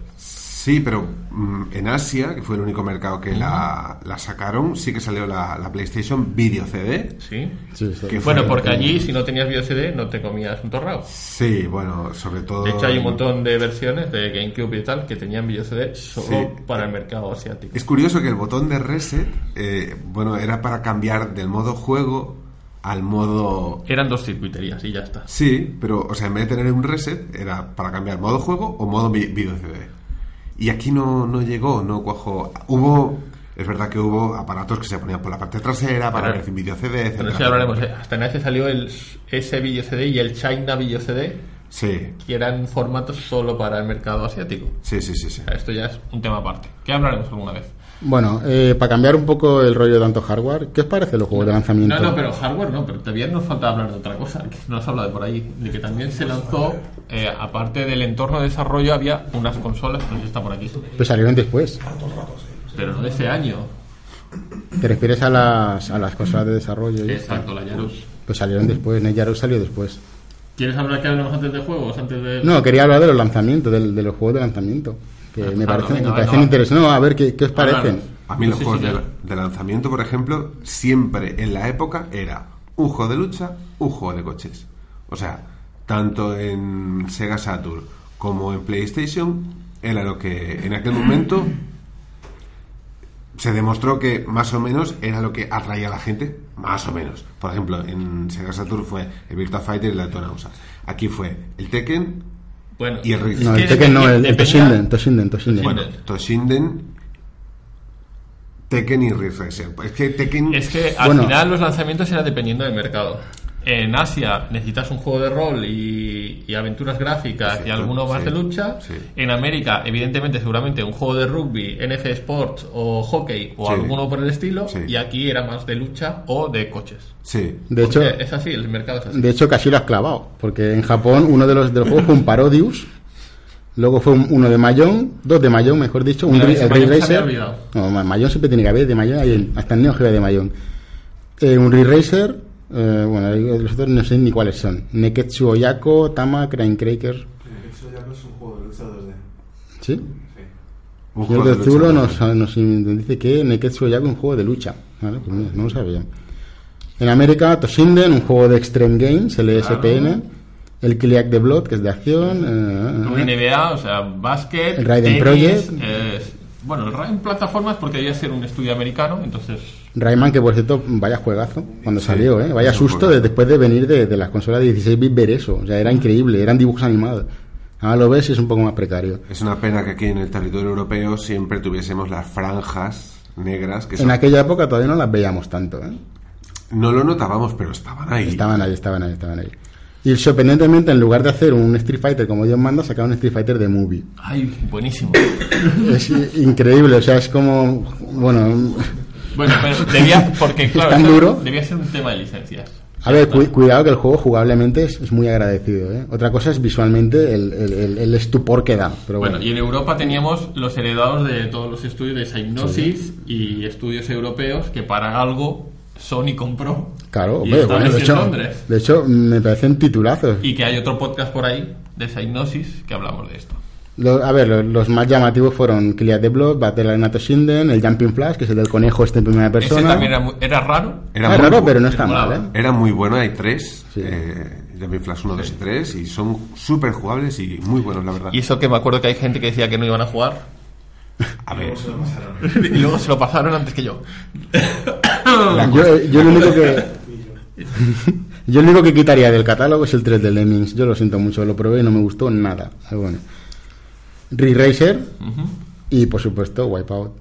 Sí, pero mm, en Asia, que fue el único mercado que la, la sacaron, sí que salió la, la PlayStation Video CD. ¿Sí? Sí, sí. Que Bueno, porque allí si no tenías video CD no te comías un torrao. Sí, bueno, sobre todo. De hecho hay un montón de versiones de GameCube y tal que tenían video CD solo Sí. para el mercado asiático. Es curioso que el botón de reset, eh, bueno, era para cambiar del modo juego al modo. Eran dos circuiterías y ya está. Sí, pero, o sea, en vez de tener un reset, era para cambiar modo juego o modo vi- video CD. Y aquí no, no llegó, no cuajó. Hubo, es verdad que hubo aparatos que se ponían por la parte trasera para ver video CD, Pero etcétera. sí hablaremos. ¿eh? Hasta en ese salió el, ese video CD y el China video CD, Sí, que eran formatos solo para el mercado asiático. sí, sí, sí. sí. O sea, Esto ya es un tema aparte. Que hablaremos alguna vez. Bueno, eh, para cambiar un poco el rollo de tanto hardware, ¿qué os parece los juegos de lanzamiento? No, no, pero hardware no, pero todavía nos falta hablar de otra cosa, que no se habla de por ahí, de que también se lanzó, eh, aparte del entorno de desarrollo, había unas consolas, no sé si está por aquí, Pues salieron después. pero no de ese año. ¿Te refieres a las, a las cosas de desarrollo? y esto? Exacto, la Yarus. Pues salieron después, ¿no? Yaros salió después. ¿Quieres hablar que hablemos antes de juegos? Antes de... No, quería hablar de los lanzamientos, del- de, los juegos de lanzamiento. Que Ah, me claro, parecen, venga, me parecen venga, interesantes. No, a ver, ¿qué, qué os parecen? Háblanos. A mí los Sí, juegos de, lanzamiento, por ejemplo, siempre en la época era un juego de lucha, un juego de coches. O sea, tanto en Sega Saturn como en PlayStation era lo que en aquel momento se demostró que más o menos era lo que atraía a la gente, más o menos. Por ejemplo, en Sega Saturn fue el Virtua Fighter y la Daytona USA. Aquí fue el Tekken Bueno, y el. No, que el Tekken no, el, el Toshinden, Toshinden, Toshinden. Bueno, Toshinden, Tekken y Racer. Es que Tekken... Es que al Bueno. final los lanzamientos eran dependiendo del mercado. En Asia necesitas un juego de rol y, y aventuras gráficas y alguno más sí, de lucha. sí. En América, evidentemente, seguramente un juego de rugby, NF Sports o hockey o Sí. alguno por el estilo. Sí. Y aquí era más de lucha o de coches. Sí. De hecho, es así, el mercado es así. de hecho casi lo has clavado, porque en Japón uno de los, de los juegos fue un Parodius, luego fue un- uno de Mahjong, dos de Mahjong, mejor dicho, un Ray Racer. No, Ma- Mahjong siempre tiene que haber de el- hasta el Neo Geo de Mahjong. Eh, un Re-Racer, eh, bueno, los otros no sé ni cuáles son. Neketsu Oyako, Tama, Crane Cracker. Eso ya no es un juego de lucha 2D. ¿Sí? Sí. Un Señor de Zulo lucha, nos, nos dice que Neketsu Oyako es un juego de lucha. Vale, pues mira, no lo sabía. En América, Toshinden, un juego de Extreme Games, el ESPN. El Kiliak de Blood, que es de acción. eh, Un NBA, o sea, básquet, El Raiden tenis, Project. bueno, el Raiden plataformas porque debía ser un estudio americano, entonces Rayman, que por cierto, vaya juegazo cuando Sí, salió, ¿eh? Vaya susto de- después de venir de, de las consolas de 16 bits ver eso. O sea, era increíble, eran dibujos animados. Ahora lo ves y es un poco más precario. Es una pena que aquí en el territorio europeo siempre tuviésemos las franjas negras que En son- aquella época todavía no las veíamos tanto, ¿eh? no lo notábamos, pero estaban ahí. Estaban ahí, estaban ahí, estaban ahí. Y sorprendentemente, en lugar de hacer un Street Fighter como Dios manda, sacaron un Street Fighter de movie. ay, buenísimo. Es increíble, o sea, es como. Bueno. Bueno, pero debía, porque claro, tan esto duro. debía ser un tema de licencias. A ver, cu- cuidado que el juego jugablemente es, es muy agradecido, ¿eh? Otra cosa es visualmente el, el- estupor que da. Pero bueno, Bueno, y en Europa teníamos los heredados de todos los estudios de Psygnosis y estudios europeos que para algo Sony compró. claro, y bueno, de, hecho, Londres. de hecho, me parecen titulazos. Y que hay otro podcast por ahí de Psygnosis que hablamos de esto. Lo- a ver, lo- los, más llamativos fueron Clear the Blood, Battle Arena Toshinden, el Jumping Flash, que es el del conejo este en primera persona. Ese también era, muy- era raro. Era muy raro, pero no está mal, ¿eh? Era muy bueno, hay tres. Sí. Eh, Jumping Flash 1, 2 y 3. Y son súper jugables y muy buenos, la verdad. Y eso que me acuerdo que hay gente que decía que no iban a jugar A ver, y luego se lo pasaron antes que yo. Yo, yo lo único que. yo lo único que quitaría del catálogo es el 3 de Lemmings. Yo lo siento mucho, lo probé y no me gustó nada. Bueno. Re-Racer y por supuesto Wipeout.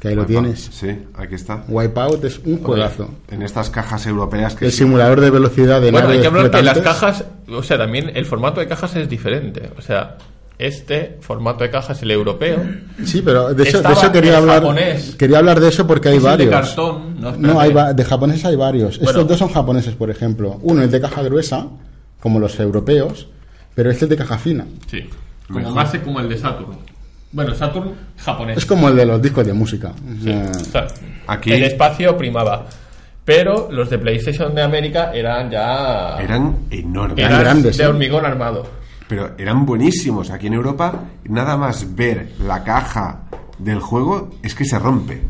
Que ahí lo tienes. Sí, aquí está. Wipeout es un juegazo. En estas cajas europeas que El simulador de velocidad de Bueno, hay que hablar que las cajas, o sea, también el formato de cajas es diferente. O sea, este formato de cajas, el europeo, Sí, pero de eso, de eso quería hablar. japonés. Quería hablar de eso porque hay el de varios. cartón, no, No, hay va- de japoneses hay varios. Bueno. Estos dos son japoneses, por ejemplo. Uno es de caja gruesa, como los europeos, pero este es de caja fina. sí, como Mejor. base como el de Saturn. Bueno, Saturn japonés. Es como el de los discos de música. Sí, sea, o sea, Aquí- el espacio primaba. Pero los de PlayStation de América eran ya. eran enormes. eran grandes, de ¿eh? hormigón armado. Pero eran buenísimos. Aquí en Europa, nada más ver la caja del juego es que se rompe.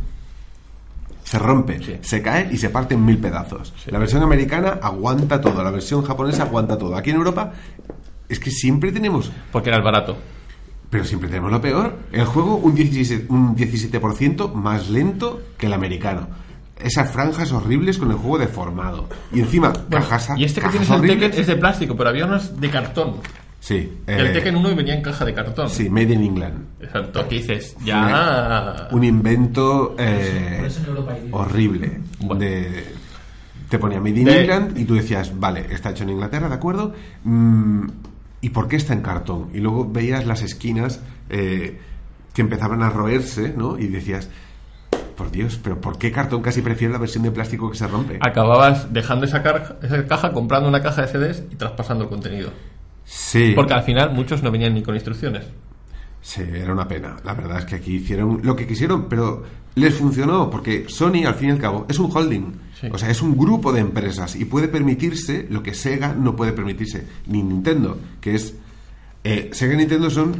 Se rompe, Sí. se cae y se parte en mil pedazos. La versión americana aguanta todo, la versión japonesa aguanta todo. Aquí en Europa es que siempre tenemos, Porque era el barato. pero siempre tenemos lo peor. El juego un 17%, un 17% más lento que el americano. Esas franjas horribles con el juego deformado. Y encima, Bueno, cajas y este que tienes el. Tekken es de plástico, pero había unos de cartón. Sí, el eh, Tekken 1 venía en caja de cartón. sí, Made in England. Exacto, aquí dices, ya. un invento eh, horrible. Bueno. De, te ponía Made in De- England y tú decías, vale, está hecho en Inglaterra, ¿de acuerdo? Mm, ¿Y por qué está en cartón? Y luego veías las esquinas eh, que empezaban a roerse, ¿no? Y decías, por Dios, pero ¿por qué cartón casi prefiere la versión de plástico que se rompe? Acababas dejando esa, esa caja, comprando una caja de CDs y traspasando el contenido. Sí. Porque al final muchos no venían ni con instrucciones. Sí, era una pena. La verdad es que aquí hicieron lo que quisieron, pero les funcionó, porque Sony, al fin y al cabo, es un holding. Sí. O sea, es un grupo de empresas y puede permitirse lo que Sega no puede permitirse, ni Nintendo, que es... eh, Sega y Nintendo son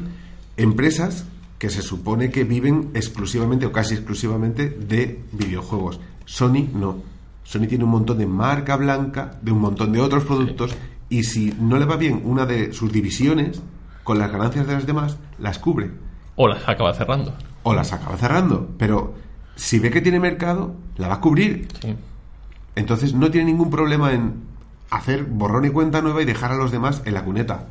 empresas que se supone que viven exclusivamente o casi exclusivamente de videojuegos. Sony no. Sony tiene un montón de marca blanca, de un montón de otros productos, y si no le va bien una de sus divisiones, con las ganancias de las demás, las cubre O las acaba cerrando. o las acaba cerrando. Pero si ve que tiene mercado, la va a cubrir. Sí. Entonces no tiene ningún problema en hacer borrón y cuenta nueva y dejar a los demás en la cuneta.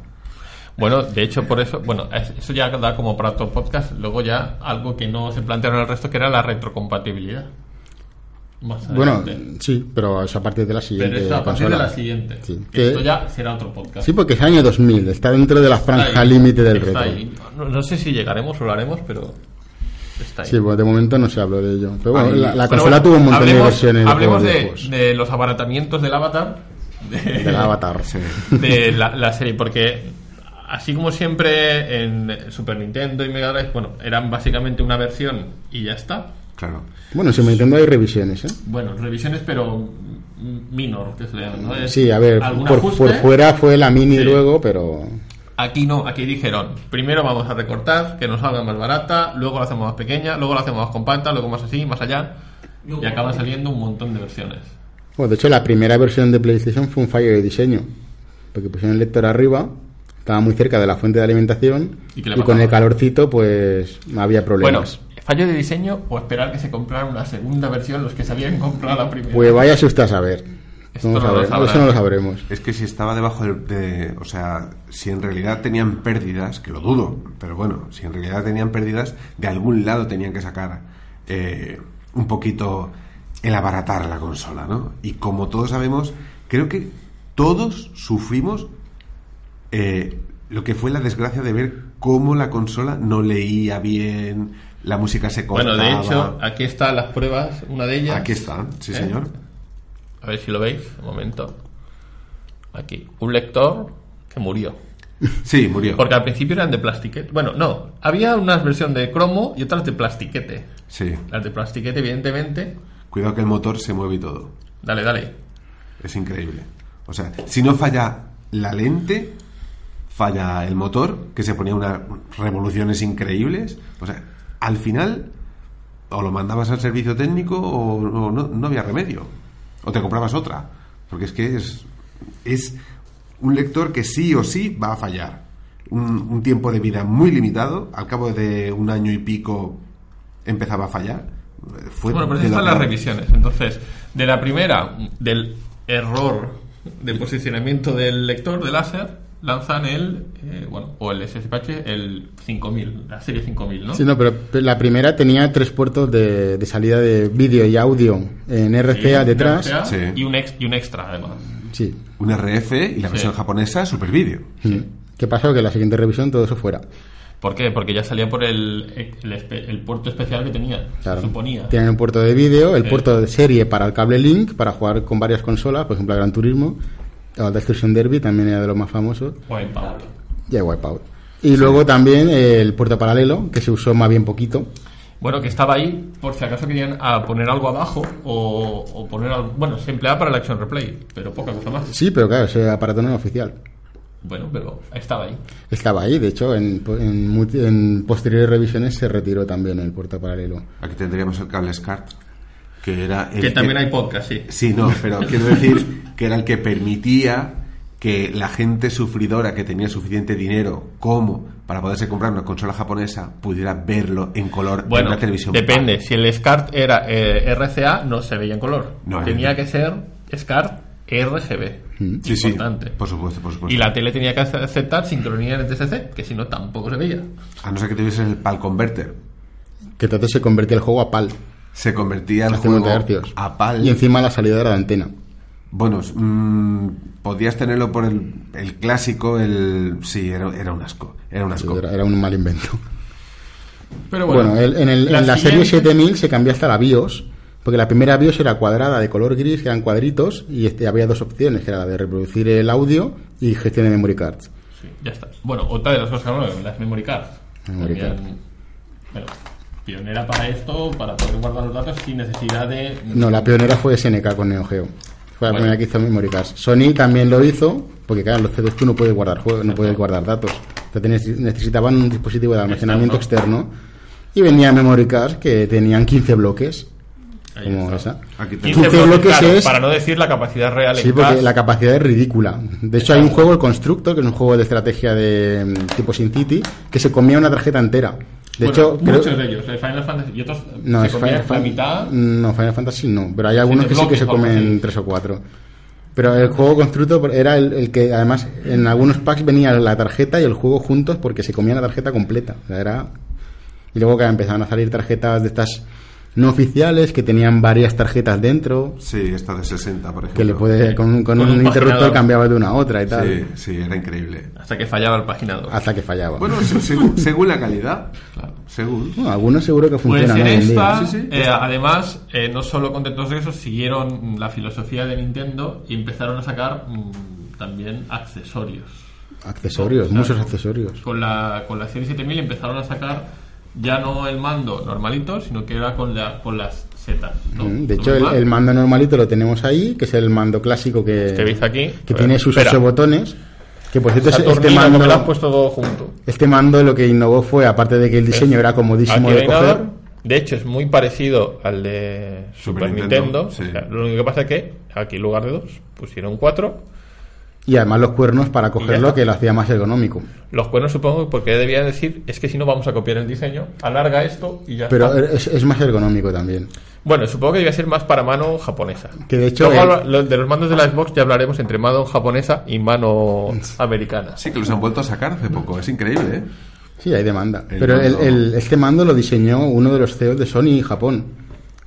Bueno, de hecho, por eso, bueno, es- eso ya da como para otro podcast. Luego ya algo que no se plantearon el resto, que era la retrocompatibilidad. Más Bueno, adelante. sí, pero es a partir de la siguiente pero eso a partir de la siguiente. Sí, Que que- Esto ya será otro podcast. Sí, porque es año 2000, está dentro de la franja límite del ahí. No, no sé si llegaremos o lo haremos, pero está ahí. Sí, pues de momento no se habló de ello. Pero bueno, la, consola bueno, tuvo un montón hablemos, de versiones Hablemos de, los abaratamientos del Avatar. De, Del Avatar. Sí. de la, la serie, porque así como siempre en Super Nintendo y Mega Drive, bueno, eran básicamente una versión y ya está. Claro. Bueno, en Super Nintendo hay revisiones, ¿eh? Bueno, revisiones, pero minor, que se le llama, ¿no? Sí, a ver, por, por fuera fue la mini Sí. luego, pero... Aquí no, aquí dijeron, primero vamos a recortar, que nos salga más barata, luego la hacemos más pequeña, luego la hacemos más compacta, luego más así, más allá, y acaban saliendo un montón de versiones. Bueno, de hecho, la primera versión de PlayStation fue un fallo de diseño. Porque pusieron el lector arriba, estaba muy cerca de la fuente de alimentación ¿Y con el calorcito, pues había Bueno, problemas. Fallo de diseño o esperar que se compraran una segunda versión los que sabían comprar la primera. Pues vaya usted a saber. Esto Vamos no a lo ver, eso no lo sabremos. Es que si estaba debajo del- de, O sea, si en realidad tenían pérdidas, que lo dudo, pero bueno, si en realidad tenían pérdidas, de algún lado tenían que sacar eh, un poquito el abaratar la consola, ¿no? Y como todos sabemos, creo que todos sufrimos eh, lo que fue la desgracia de ver cómo la consola no leía bien, la música se cortaba. Bueno, de hecho, aquí están las pruebas, una de ellas. Aquí está, sí ¿Eh? señor. A ver si lo veis, un momento. Aquí, un lector que murió. Sí, murió. Porque al principio eran de plastiquete. Bueno, no, había una versión de cromo y otras de plastiquete. Sí. Las de plastiquete, evidentemente. Cuidado que el motor se mueve y todo. Dale, dale. Es increíble. O sea, si no falla la lente, falla el motor, que se ponía unas revoluciones increíbles. O sea, al final, o lo mandabas al servicio técnico o, o no, no había remedio. O te comprabas otra. Porque es que es, es un lector que sí o sí va a fallar. Un, un tiempo de vida muy limitado. Al cabo de un año y pico empezaba a fallar. Fue Bueno, pero son las revisiones. Entonces, de la primera, del error de posicionamiento del lector de láser, lanzan el, eh, bueno, o el SSH, el 5000, la serie 5000, ¿no? Sí, no, pero la primera tenía tres puertos de, de salida de vídeo y audio en RCA Sí, detrás. RCA Sí. Y, un ex, y un extra, además. Sí. Un RF y la versión japonesa Super Video. ¿Qué pasó? Que la siguiente revisión todo eso fuera. ¿Por qué? Porque ya salía por el, el, el puerto especial que tenía, Claro. se suponía. Tienen un puerto de vídeo, el Sí. puerto de serie para el cable Link, para jugar con varias consolas, por ejemplo, el Gran Turismo, o Destruction Derby, también era de los más famosos, Wipeout. y el Wipeout. Y luego también el puerto paralelo, que se usó más bien poquito. Bueno, que estaba ahí por si acaso querían ah, poner algo abajo o, o poner algo... Bueno, se empleaba para el Action Replay, pero poca cosa más. Sí, pero claro, ese aparato no era oficial. Bueno, pero estaba ahí. Estaba ahí, de hecho, en, en en posteriores revisiones se retiró también el puerto paralelo. Aquí tendríamos el cable SCART, que era el Que también hay podcast, sí. Sí, no, pero quiero decir que era el que permitía que la gente sufridora que tenía suficiente dinero como para poderse comprar una consola japonesa pudiera verlo en color en una televisión. depende. Si el SCART era eh, RCA, no se veía en color. No, tenía no. que ser SCART RGB. Sí, sí, Importante. por supuesto, por supuesto. Y la tele tenía que aceptar sincronía en DSC, que si no tampoco se veía. A no ser que tuviese el PAL Converter. Que entonces se convertía el juego a PAL, Se convertía a juego 50 hercios. a PAL. Y encima la salida era de antena. Bueno, mm, podías tenerlo por el, el clásico, el... Sí, era, era un asco. Era un Sí, asco. Era, era un mal invento. Pero Bueno, bueno, el- en, el- la en la serie siguiente- 7000 se cambió hasta la BIOS, porque la primera BIOS era cuadrada de color gris, que eran cuadritos, y este, había dos opciones, que era la de reproducir el audio y gestión de memory cards. Sí, ya está. Bueno, otra de las cosas que hablamos, las memory cards. Memory También, bueno, pionera para esto, para poder guardar los datos sin necesidad de... No, la pionera fue SNK con Neo Geo. Fue la Bueno. primera que hizo memory cards. Sony también lo hizo, porque claro, en los CDs tú no puedes guardar juegos, no puedes guardar datos. Entonces necesitaban un dispositivo de almacenamiento externo. Y venía memory cards que tenían 15 bloques, Ahí como está. esa. Aquí 15 tenemos. bloques bloques, claro, es- para no decir la capacidad real Sí, en porque la capacidad es ridícula. De hecho, hay un juego, el Constructor, que es un juego de estrategia de mm, tipo Sin City, que se comía una tarjeta entera. De Bueno, hecho, creo- muchos de ellos, el Final Fantasy y otros No, se es Final, la Fan- mitad. No, Final Fantasy no, pero hay algunos que sí que se comen tres o cuatro. Pero el juego constructo era el, el que además en algunos packs venía la tarjeta y el juego juntos porque se comía la tarjeta completa. O sea, era... Y luego que empezaban a salir tarjetas de estas no oficiales que tenían varias tarjetas dentro, Sí, esta de 60, por ejemplo. que le puede con, un- con Con un, un interruptor cambiaba de una a otra y tal, Sí, sí, era increíble. Hasta que fallaba el paginador. hasta que fallaba. Bueno, se- según, según la calidad. Claro. Según. Bueno, algunos seguro que Pues funcionan hoy en esta, día. Sí, sí, eh, además, eh, no solo contentos de eso, siguieron la filosofía de Nintendo y empezaron a sacar mm, también accesorios. Accesorios, muchos accesorios. Con la, con la serie 7000 empezaron a sacar ya no el mando normalito, sino que era con, la, con las setas. ¿no? Mm, De ¿No hecho, ves el, mando normalito lo tenemos ahí, que es el mando clásico que, veis aquí. que tiene sus Espera, ocho botones. Que por cierto, es- este me lo has mando, puesto todo junto. este mando lo que innovó fue, aparte de que el diseño era comodísimo de nada. coger, De hecho, es muy parecido al de Super, Super Nintendo. Nintendo, sí. O sea, lo único que pasa es que aquí en lugar de dos pusieron cuatro. Y además los cuernos para cogerlo, que lo hacía más ergonómico. Los cuernos supongo porque debían decir es que si no vamos a copiar el diseño, alarga esto y ya Pero está. es, es más ergonómico también. Bueno, supongo que debía ser más para mano japonesa. Que de hecho Luego el- lo- de los mandos de la Xbox ya hablaremos entre mano japonesa y mano americana. Sí, que los han vuelto a sacar hace poco. Es increíble, ¿eh? Sí, hay demanda. El Pero el, mando- el- este mando lo diseñó uno de los CEOs de Sony y Japón.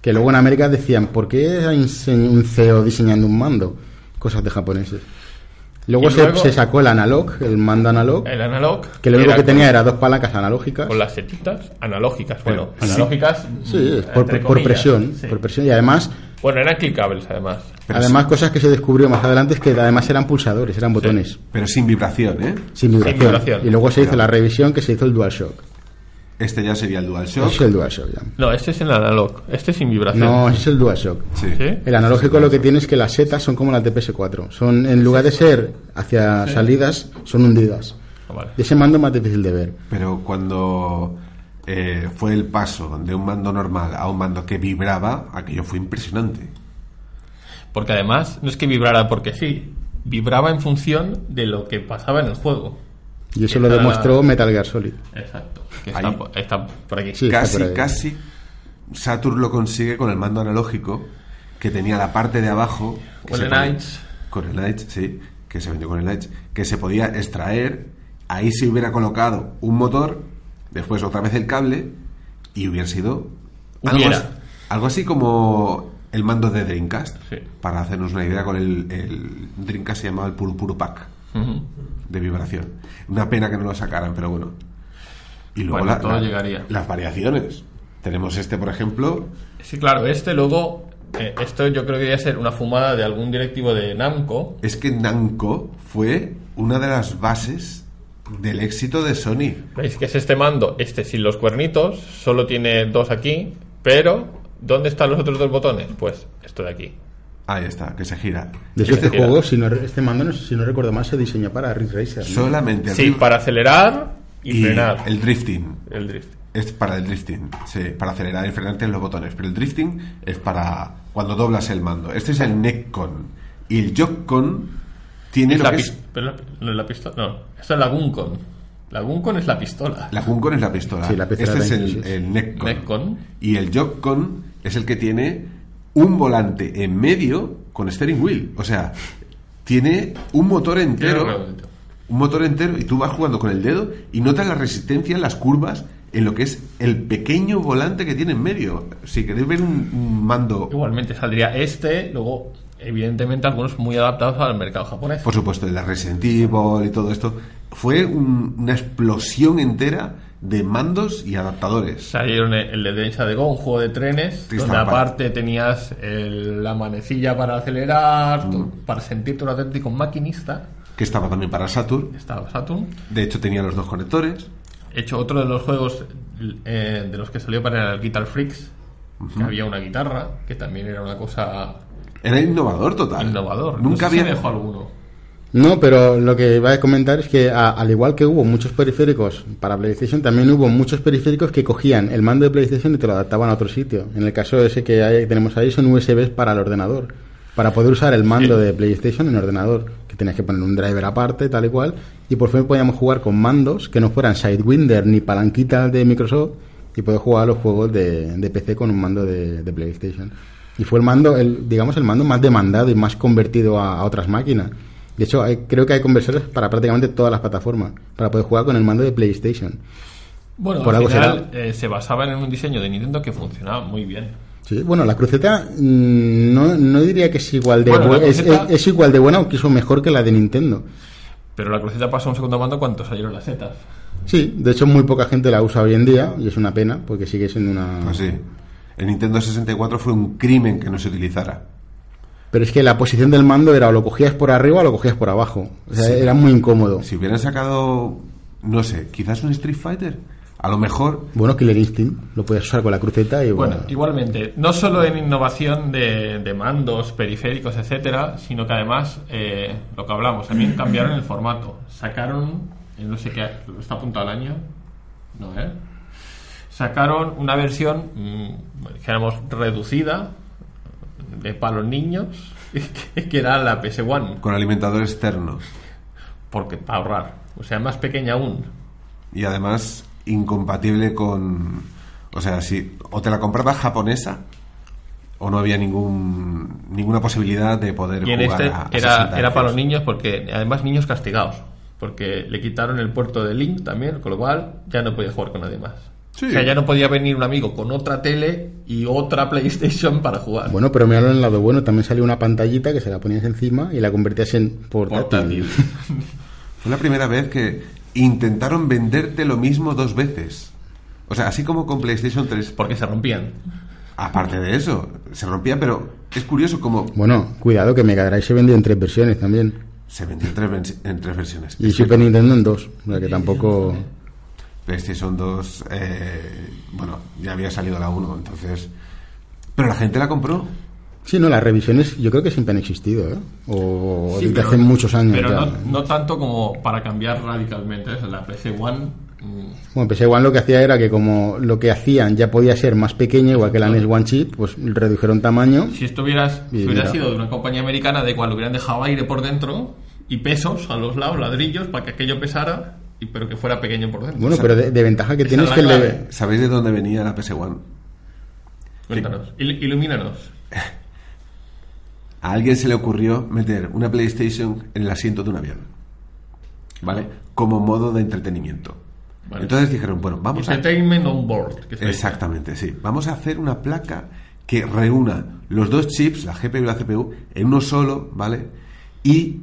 Que luego en América decían, ¿por qué hay un CEO diseñando un mando? Cosas de japoneses. Luego, se, luego- se sacó el analog, el mando analog, El analog. que lo único que tenía con- era dos palancas analógicas. Con las setitas analógicas. Bueno, Sí. analógicas. Sí, por, por presión, sí. por presión. Y además, Bueno, eran clicables además. Pero además cosas que se descubrió más adelante es que además eran pulsadores, eran botones, Pero sin vibración, ¿eh? sin vibración. vibración. Y luego se hizo la revisión que se hizo el DualShock. Este ya sería el DualShock. Es el DualShock ya. No, este es el analog. Este es sin vibración. No, es el DualShock. Sí. ¿Sí? El analógico lo que tiene es que las setas son como las de PS4. Son, en lugar de ser hacia salidas, son hundidas. Ah, vale. Y ese mando es más difícil de ver. Pero cuando eh, fue el paso de un mando normal a un mando que vibraba, aquello fue impresionante. Porque además, no es que vibrara porque sí, vibraba en función de lo que pasaba en el juego. Y eso lo demostró Metal Gear Solid. Exacto. Que Ahí. está, po- está por aquí. Sí. casi, por casi Saturn lo consigue con el mando analógico que tenía la parte de abajo. Con el podía- Knights. Con el Knights, sí, que se vendió con el Knights, que se podía extraer. Ahí se hubiera colocado un motor, después otra vez el cable y hubiera sido algo, Hubiera. as- algo así como el mando de Dreamcast. Sí. Para hacernos una idea, con el, el Dreamcast se llamaba el Puru Pack. De vibración. Una pena que no lo sacaran, pero bueno. Y luego Bueno, la- todo la- llegaría. las variaciones. Tenemos este, por ejemplo, Sí, claro, este luego. eh, esto yo creo que debía ser una fumada de algún directivo de Namco. es que Namco fue una de las bases del éxito de Sony. ¿Veis que es este mando? Este sin los cuernitos, solo tiene dos aquí, pero ¿dónde están los otros dos botones? Pues esto de aquí. Ahí está, que se gira. De hecho, este juego, si no, este mando, no- si no recuerdo mal, se diseñó para Ridge Racer. ¿no? Solamente Sí, para acelerar y, y frenar. el drifting. El drift. Es para el drifting, sí, para acelerar y frenar en los botones. Pero el drifting es para cuando doblas el mando. Este es el Neckcon. Y el Jock-Con tiene Es lo la, que es. pero la- la pistola. No, esto es la Guncon. La Guncon es la pistola. La Guncon es la pistola. Sí, la pistola este es el, el. Neckcon. Y el Jock-Con es el que tiene un volante en medio con steering wheel. O sea, tiene un motor entero. Un motor entero y tú vas jugando con el dedo y notas la resistencia en las curvas en lo que es el pequeño volante que tiene en medio. Si queréis ver un, un mando, Igualmente saldría este, luego, evidentemente, algunos muy adaptados al mercado japonés. por supuesto, el de Resident Evil y todo esto, fue un- una explosión entera de mandos y adaptadores. Salieron el el de derecha de Go, un juego de trenes, donde para- aparte tenías el- la manecilla para acelerar, Mm. para sentirte un auténtico maquinista. Que estaba también para Saturn. Estaba Saturn. De hecho, tenía los dos conectores. He hecho otro de los juegos eh, de los que salió para el Guitar Freaks, que había una guitarra, que también era una cosa Era innovador total. innovador. Nunca no sé si había. dejó alguno. No, pero lo que iba a comentar es que a- al igual que hubo muchos periféricos para PlayStation, también hubo muchos periféricos que cogían el mando de PlayStation y te lo adaptaban a otro sitio. En el caso ese que hay- que tenemos ahí son USBs para el ordenador, para poder usar el mando de PlayStation en ordenador, que que tenías que poner un driver aparte, tal y cual, y por fin podíamos jugar con mandos que no fueran Sidewinder ni palanquita de Microsoft y poder jugar a los juegos de, de PC con un mando de, de PlayStation. Y fue el mando, el, digamos, el mando más demandado y más convertido a, a otras máquinas. De hecho, hay- creo que hay conversores para prácticamente todas las plataformas, para poder jugar con el mando de PlayStation. Bueno, Por al algo final eh, se basaban en un diseño de Nintendo que funcionaba muy bien. Sí, bueno, la cruceta mm, no, no diría que es igual de Bueno, la bu- es, cruceta- es- es igual de buena o incluso mejor que la de Nintendo. Pero la cruceta pasó a un segundo mando cuando salieron las setas. Sí, de hecho muy poca gente la usa hoy en día y es una pena porque sigue siendo una... Pues sí. El Nintendo 64 fue un crimen que no se utilizara. Pero es que la posición del mando era o lo cogías por arriba o lo cogías por abajo. O sea, Sí. era muy incómodo. Si hubieran sacado, no sé, quizás un Street Fighter, a lo mejor Bueno, Killer Instinct lo podías usar con la cruceta y Bueno, bueno. igualmente, no solo en innovación de, de mandos, periféricos, etcétera, sino que además, eh, lo que hablamos, también cambiaron el formato. Sacaron, eh, no sé qué, está apuntado al año, no, ¿eh? Sacaron una versión, mm, dijéramos, reducida, de para los niños, que, que era la PS1, con alimentador externo porque para ahorrar. O sea, más pequeña aún. y además incompatible con, o sea, si o te la comprabas japonesa o no había ningún ninguna posibilidad de poder Y en jugar este a- a era, 60 era para los niños porque además niños castigados. Porque le quitaron el puerto de Link también, con lo cual ya no podía jugar con nadie más. Sí. O sea, ya no podía venir un amigo con otra tele y otra PlayStation para jugar. Bueno, pero míralo en el lado bueno, también salió una pantallita que se la ponías encima y la convertías en portátil. Portátil. Fue la primera vez que intentaron venderte lo mismo dos veces. O sea, así como con PlayStation 3, Porque se rompían. aparte de eso, se rompía, pero es curioso como Bueno, cuidado que Mega Drive se vendió en tres versiones también. se vendió en tres, en tres versiones. Y Super Nintendo en dos. O sea que tampoco... PlayStation 2, eh, bueno, ya había salido la 1, entonces... Pero la gente la compró. Sí, no, las revisiones yo creo que siempre han existido, ¿eh? O Sí, desde pero- hace muchos años Pero ya. no, no tanto como para cambiar radicalmente. Sea, la PS1 mm, Bueno, PS One lo que hacía era que como lo que hacían ya podía ser más pequeño, igual que la NES One Chip, pues redujeron tamaño. Si esto hubieras, si hubiera mira. sido de una compañía americana, de igual hubieran dejado aire por dentro y pesos a los lados, ladrillos, para que aquello pesara, y, pero que fuera pequeño por dentro. Bueno, pero de, de ventaja que Esa tiene es que de- ¿Sabéis de dónde venía la PS1? Cuéntanos, il- ilumínanos. A alguien se le ocurrió meter una PlayStation en el asiento de un avión. ¿Vale? Como modo de entretenimiento. Vale. Entonces dijeron, bueno, vamos a... Entertainment on board. que se dice. Exactamente, sí. Vamos a hacer una placa que reúna los dos chips, la GPU y la CPU, en uno solo, ¿vale? Y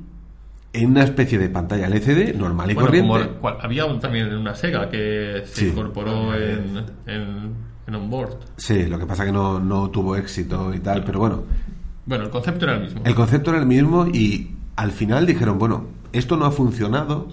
en una especie de pantalla LCD normal y Bueno, corriente. como cual- había un- también una Sega que se Sí. incorporó en, en, en onboard. Sí, lo que pasa que no, no tuvo éxito y tal, pero bueno, Bueno, el concepto era el mismo. el concepto era el mismo y al final dijeron, bueno, esto no ha funcionado,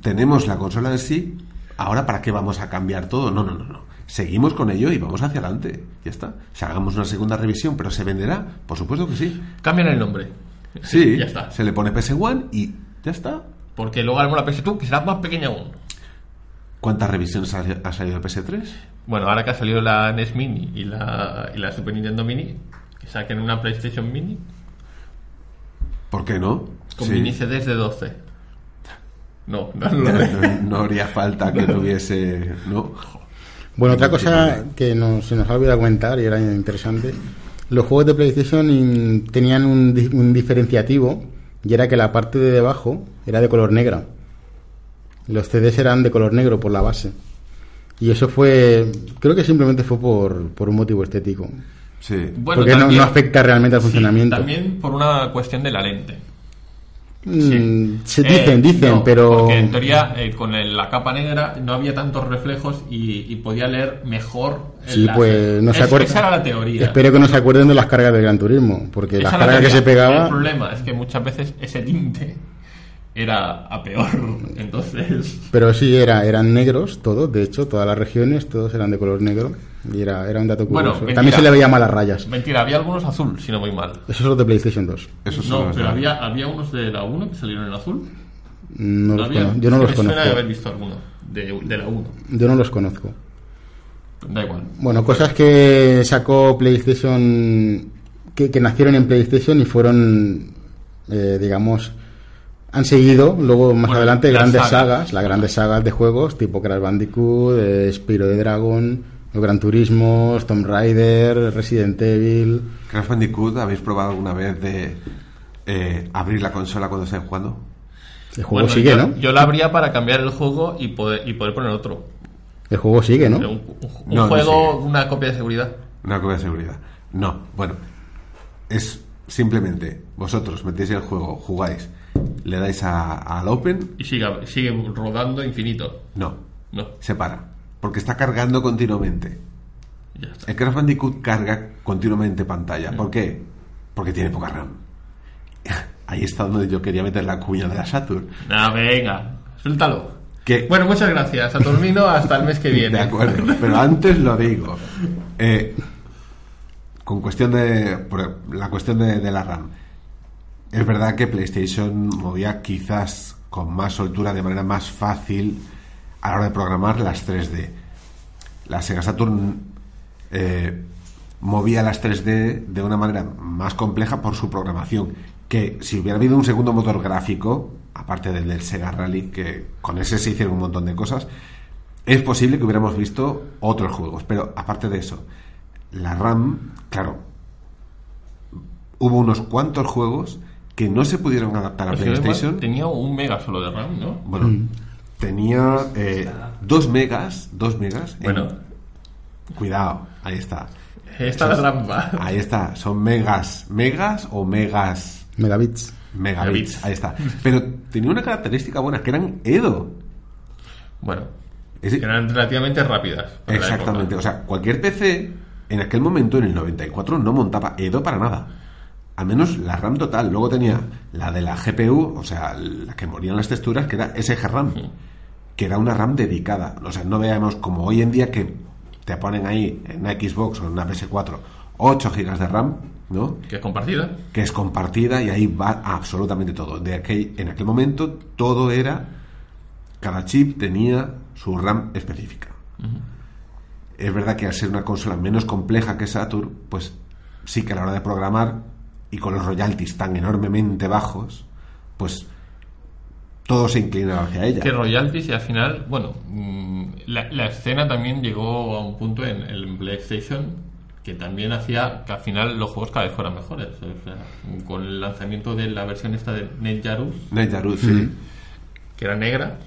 tenemos la consola en sí, ahora ¿para qué vamos a cambiar todo? No, no, no, no. Seguimos con ello y vamos hacia adelante. Ya está. Si hagamos una segunda revisión, pero se venderá, por supuesto que sí. Cambian el nombre. Sí, Ya está. se le pone PS1 y ya está. Porque luego haremos la PS2, que será más pequeña aún. ¿Cuántas revisiones ha, salido el PS3? Bueno, ahora que ha salido la NES Mini y la, y la Super Nintendo Mini, que saquen una PlayStation Mini ¿Por qué no? con Sí. mini CDs de 12. No, no, no, No, no haría falta que tuviese. ¿No? Bueno, otra cosa que nos, se nos ha olvidado comentar y era interesante, los juegos de PlayStation in- tenían un, di- un diferenciativo y era que la parte de debajo era de color negra. Los CDs eran de color negro por la base. Y eso fue, creo que simplemente fue por, por un motivo estético. Sí. Bueno, porque no- también- no, afecta realmente al Sí, funcionamiento. también por una cuestión de la lente. Mm, se Eh, dicen, dicen, no, pero... Porque en teoría eh, con el- la capa negra no había tantos reflejos y, y podía leer mejor. Sí, pues no se Es-. Esa era la teoría. Espero que no se acuerden de las cargas del Gran Turismo, porque las era la cargas que se pegaba... El problema es que muchas veces ese tinte era a peor. Entonces. Pero sí, era, eran negros todos, de hecho, todas las regiones, todos eran de color negro. Y era, era un dato Bueno, curioso. mentira. También se le veía malas rayas. Mentira, había algunos azul, si no voy mal. Eso es los de PlayStation 2. Eso son No, los pero había, había unos de la 1 que salieron en azul. No los había? conozco. Yo no los me conozco. haber visto alguno de, de la 1. Yo no los conozco. Da igual. Bueno, cosas que sacó PlayStation, que, que nacieron en PlayStation y fueron, eh, digamos, han seguido luego más Bueno, adelante grandes sagas. sagas, las grandes sagas de juegos tipo Crash Bandicoot, eh, Spyro de Dragon, Gran Turismo, Tomb Raider, Resident Evil. Crash Bandicoot, ¿habéis probado alguna vez de eh, abrir la consola cuando estáis jugando? El juego Bueno, sigue, yo, ¿no? Yo la abría para cambiar el juego y poder, y poder poner otro. El juego sigue, ¿no? Un, un- un No, no juego, una copia de seguridad. Una copia de seguridad. No, bueno, es simplemente vosotros metéis el juego, jugáis, le dais a- al Open, Y sigue, sigue rodando infinito. no, No, se para, porque está cargando continuamente. ya está. El Crash Bandicoot carga continuamente pantalla. ¿Por qué? Porque tiene poca RAM. Ahí está donde yo quería meter la cuña de la Saturn. Nah, venga, suéltalo. Que, Bueno, muchas gracias. Saturnino, hasta el mes que viene. de acuerdo, pero antes lo digo. Eh, con cuestión de. la cuestión de, de la RAM. Es verdad que PlayStation movía quizás con más soltura, de manera más fácil, a la hora de programar las 3D. La Sega Saturn eh, movía las 3D de una manera más compleja por su programación. Que si hubiera habido un segundo motor gráfico, aparte del del Sega Rally, que con ese se hicieron un montón de cosas, es posible que hubiéramos visto otros juegos. Pero aparte de eso, la RAM, claro, hubo unos cuantos juegos que no se pudieron adaptar a Pues me PlayStation. tenía un mega solo de RAM, ¿no? Bueno, tenía eh, dos megas, dos megas. en- Bueno, cuidado, ahí está. esta es la trampa. Ahí está, son megas, megas o megas, Megabits. megabits, Megabits. ahí está. Pero tenía una característica buena, que eran Edo. Bueno, Es- eran relativamente rápidas. Exactamente, o sea, cualquier PC en aquel momento, en el 94, no montaba Edo para nada. Al menos la RAM total. Luego tenía la de la GPU, o sea, la que morían las texturas, que era SG RAM, que era una RAM dedicada. O sea, no veamos como hoy en día que te ponen ahí en una Xbox o en una PS4 8 GB de RAM, ¿no? Que es compartida. que es compartida y ahí va absolutamente todo. De aquel, en aquel momento todo era, cada chip tenía su RAM específica. Es verdad que al ser una consola menos compleja que Saturn, pues sí que a la hora de programar y con los royalties tan enormemente bajos, pues todo se inclinaba hacia ella. Que royalties y al final, bueno, mm, la, la escena también llegó a un punto en el PlayStation que también hacía que al final los juegos cada vez fueran mejores. O sea, con el lanzamiento de la versión esta de NetJarus, Netjarus, sí. que era negra,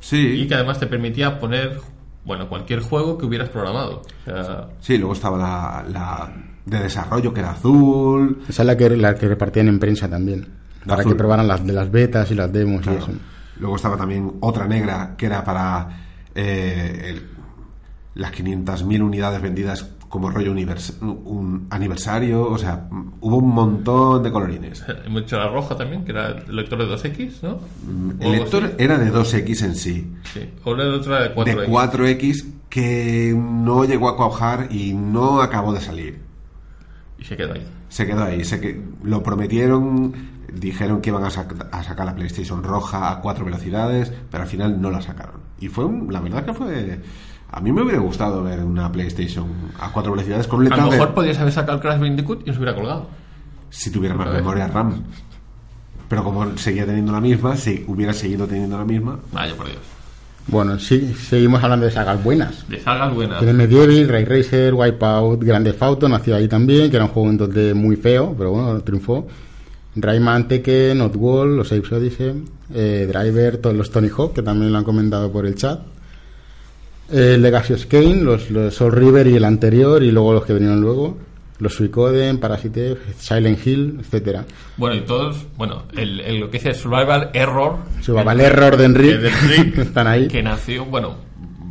Sí. y que además te permitía poner, bueno, cualquier juego que hubieras programado. O sea, Sí, luego estaba la, la de desarrollo que era azul. Esa es la que, la que repartían en prensa también. Para Azul. que probaran las de las betas y las demos Claro. y eso. Luego estaba también otra negra que era para eh, el- las 500.000 unidades vendidas como rollo univers- un aniversario. O sea, mm, hubo un montón de colorines. hemos hecho la roja también, que era el lector de 2X, ¿no? O El lector así. era de 2X en sí. Sí. O la otra de 4X. De 4X que no llegó a cuajar y no acabó de salir. Y se quedó ahí. Se quedó ahí. Se que, lo prometieron, dijeron que iban a, sac- a sacar la PlayStation roja a cuatro velocidades, pero al final no la sacaron. Y fue, un- la verdad que fue... A mí me hubiera gustado ver una PlayStation a cuatro velocidades con un A lo letrado de- mejor podías haber sacado el Crash Bandicoot y os hubiera colgado. si tuviera más memoria RAM. Pero como seguía teniendo la misma, si hubiera seguido teniendo la misma, Vaya por Dios. Bueno, sí, seguimos hablando de sagas buenas. De sagas buenas. Tiene Medieval, Ray Racer, Wipeout, Grande Auto, nació ahí también, que era un juego en 2D muy feo, pero bueno, triunfó. Rayman, Tekken, Outwall, los Apes Odyssey, eh, Driver, todos los Tony Hawk, que también lo han comentado por el chat. Eh, Legacy of Kane, los, los Soul River y el anterior, y luego los que vinieron luego. Los Suicoden, Parasite, Silent Hill, etcétera. Bueno, y todos, bueno, el, el- lo que es el Survival Error. Survival Error de Enric, están ahí. Que nació, bueno,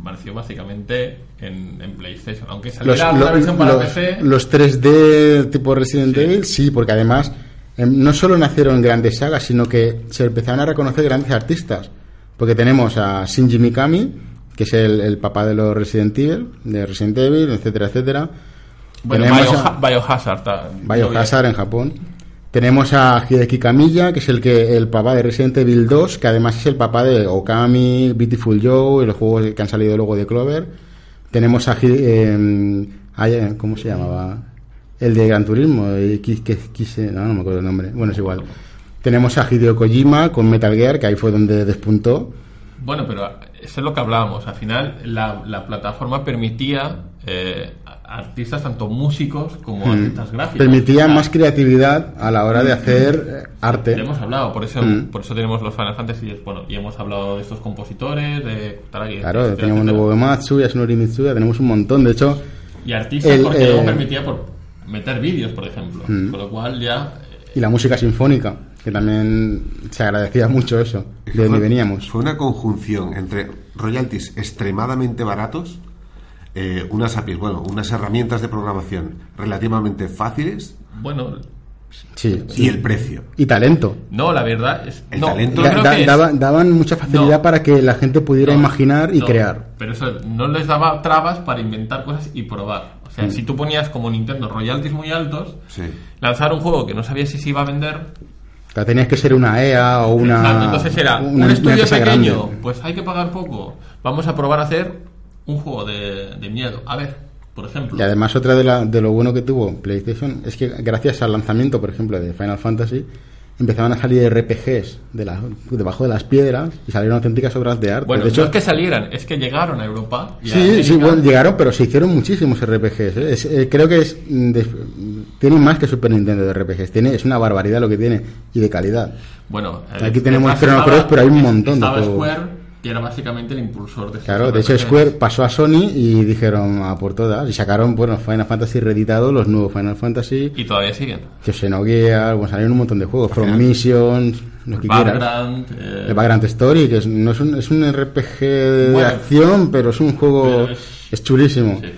nació básicamente en, en PlayStation. Aunque los, saliera una lo- versión para los- PC. los 3D tipo Resident Sí. Evil, sí, porque además em, no solo nacieron grandes sagas, sino que se empezaron a reconocer grandes artistas. Porque tenemos a Shinji Mikami, que es el, el papá de los Resident Evil, de Resident Evil, etcétera, etcétera. Bueno, tenemos Bioha- a- Biohazard. en Japón. Tenemos a Hideki Kamiya, que es el que el papá de Resident Evil 2, que además es el papá de Okami, Beautiful Joe y los juegos que han salido luego de Clover. Tenemos a Hide- eh, ¿cómo se llamaba? El de Gran Turismo, que- no, no me acuerdo el nombre. Bueno, es igual. Tenemos a Hideo Kojima con Metal Gear, que ahí fue donde despuntó. Bueno, pero eso es lo que hablábamos. Al final, la, la plataforma permitía eh, artistas, tanto músicos como artistas gráficos. Mm. Permitía más creatividad a la hora de hacer eh, arte. Ya hemos hablado, por eso, Mm. por eso tenemos los Final Fantasy. Bueno, y hemos hablado de estos compositores, de Taragi, Claro, etcétera, teníamos etcétera. Nobuo Uematsu, Yasunori Mitsuya, tenemos un montón. De hecho, Y artistas El, porque eh, luego permitía por meter vídeos, por ejemplo. Mm. Con lo cual ya. eh, y la música sinfónica, que también se agradecía mucho eso, de donde veníamos. Fue una conjunción entre royalties extremadamente baratos, eh, unas APIs, bueno, unas herramientas de programación relativamente fáciles Bueno, Sí, y sí. el precio. Y talento. no, la verdad es. El no, talento- yo Da- creo da- que es- daba- daban mucha facilidad No. para que la gente pudiera No, imaginar y no, crear. Pero eso no les daba trabas para inventar cosas y probar. O Mm. sea, si tú ponías como Nintendo royalties muy altos, Sí. lanzar un juego que no sabías si se iba a vender. O sea, tenías que ser una EA o una. Exacto, entonces era una- un estudio pequeño, grande. pues hay que pagar poco. Vamos a probar a hacer un juego de, de miedo. A ver, por ejemplo. Y además otra de, la- de lo bueno que tuvo PlayStation es que gracias al lanzamiento, por ejemplo, de Final Fantasy, empezaban a salir RPGs de la- debajo de las piedras y salieron auténticas obras de arte. bueno, de hecho, no es que salieran, es que llegaron a Europa. y a sí, América. sí, bueno, llegaron, pero se hicieron muchísimos RPGs. ¿eh? Es- eh, creo que es mm, de- tiene más que Super Nintendo de RPGs. Tiene, es una barbaridad lo que tiene y de calidad. Bueno, Aquí eh, tenemos detrás Chrono Cross, pero hay un montón de juegos. Square, que era básicamente el impulsor de Claro, de hecho. Square pasó a Sony y dijeron a por todas y sacaron, bueno, Final Fantasy reeditado, los nuevos Final Fantasy, Y todavía siguen. que Xenogears, bueno, salieron un montón de juegos, From Missions, lo que quieras. Background. eh, El Vagrant Story, que es, no es un, es un RPG de Bueno, acción, pero es un juego, es, es- chulísimo. sí.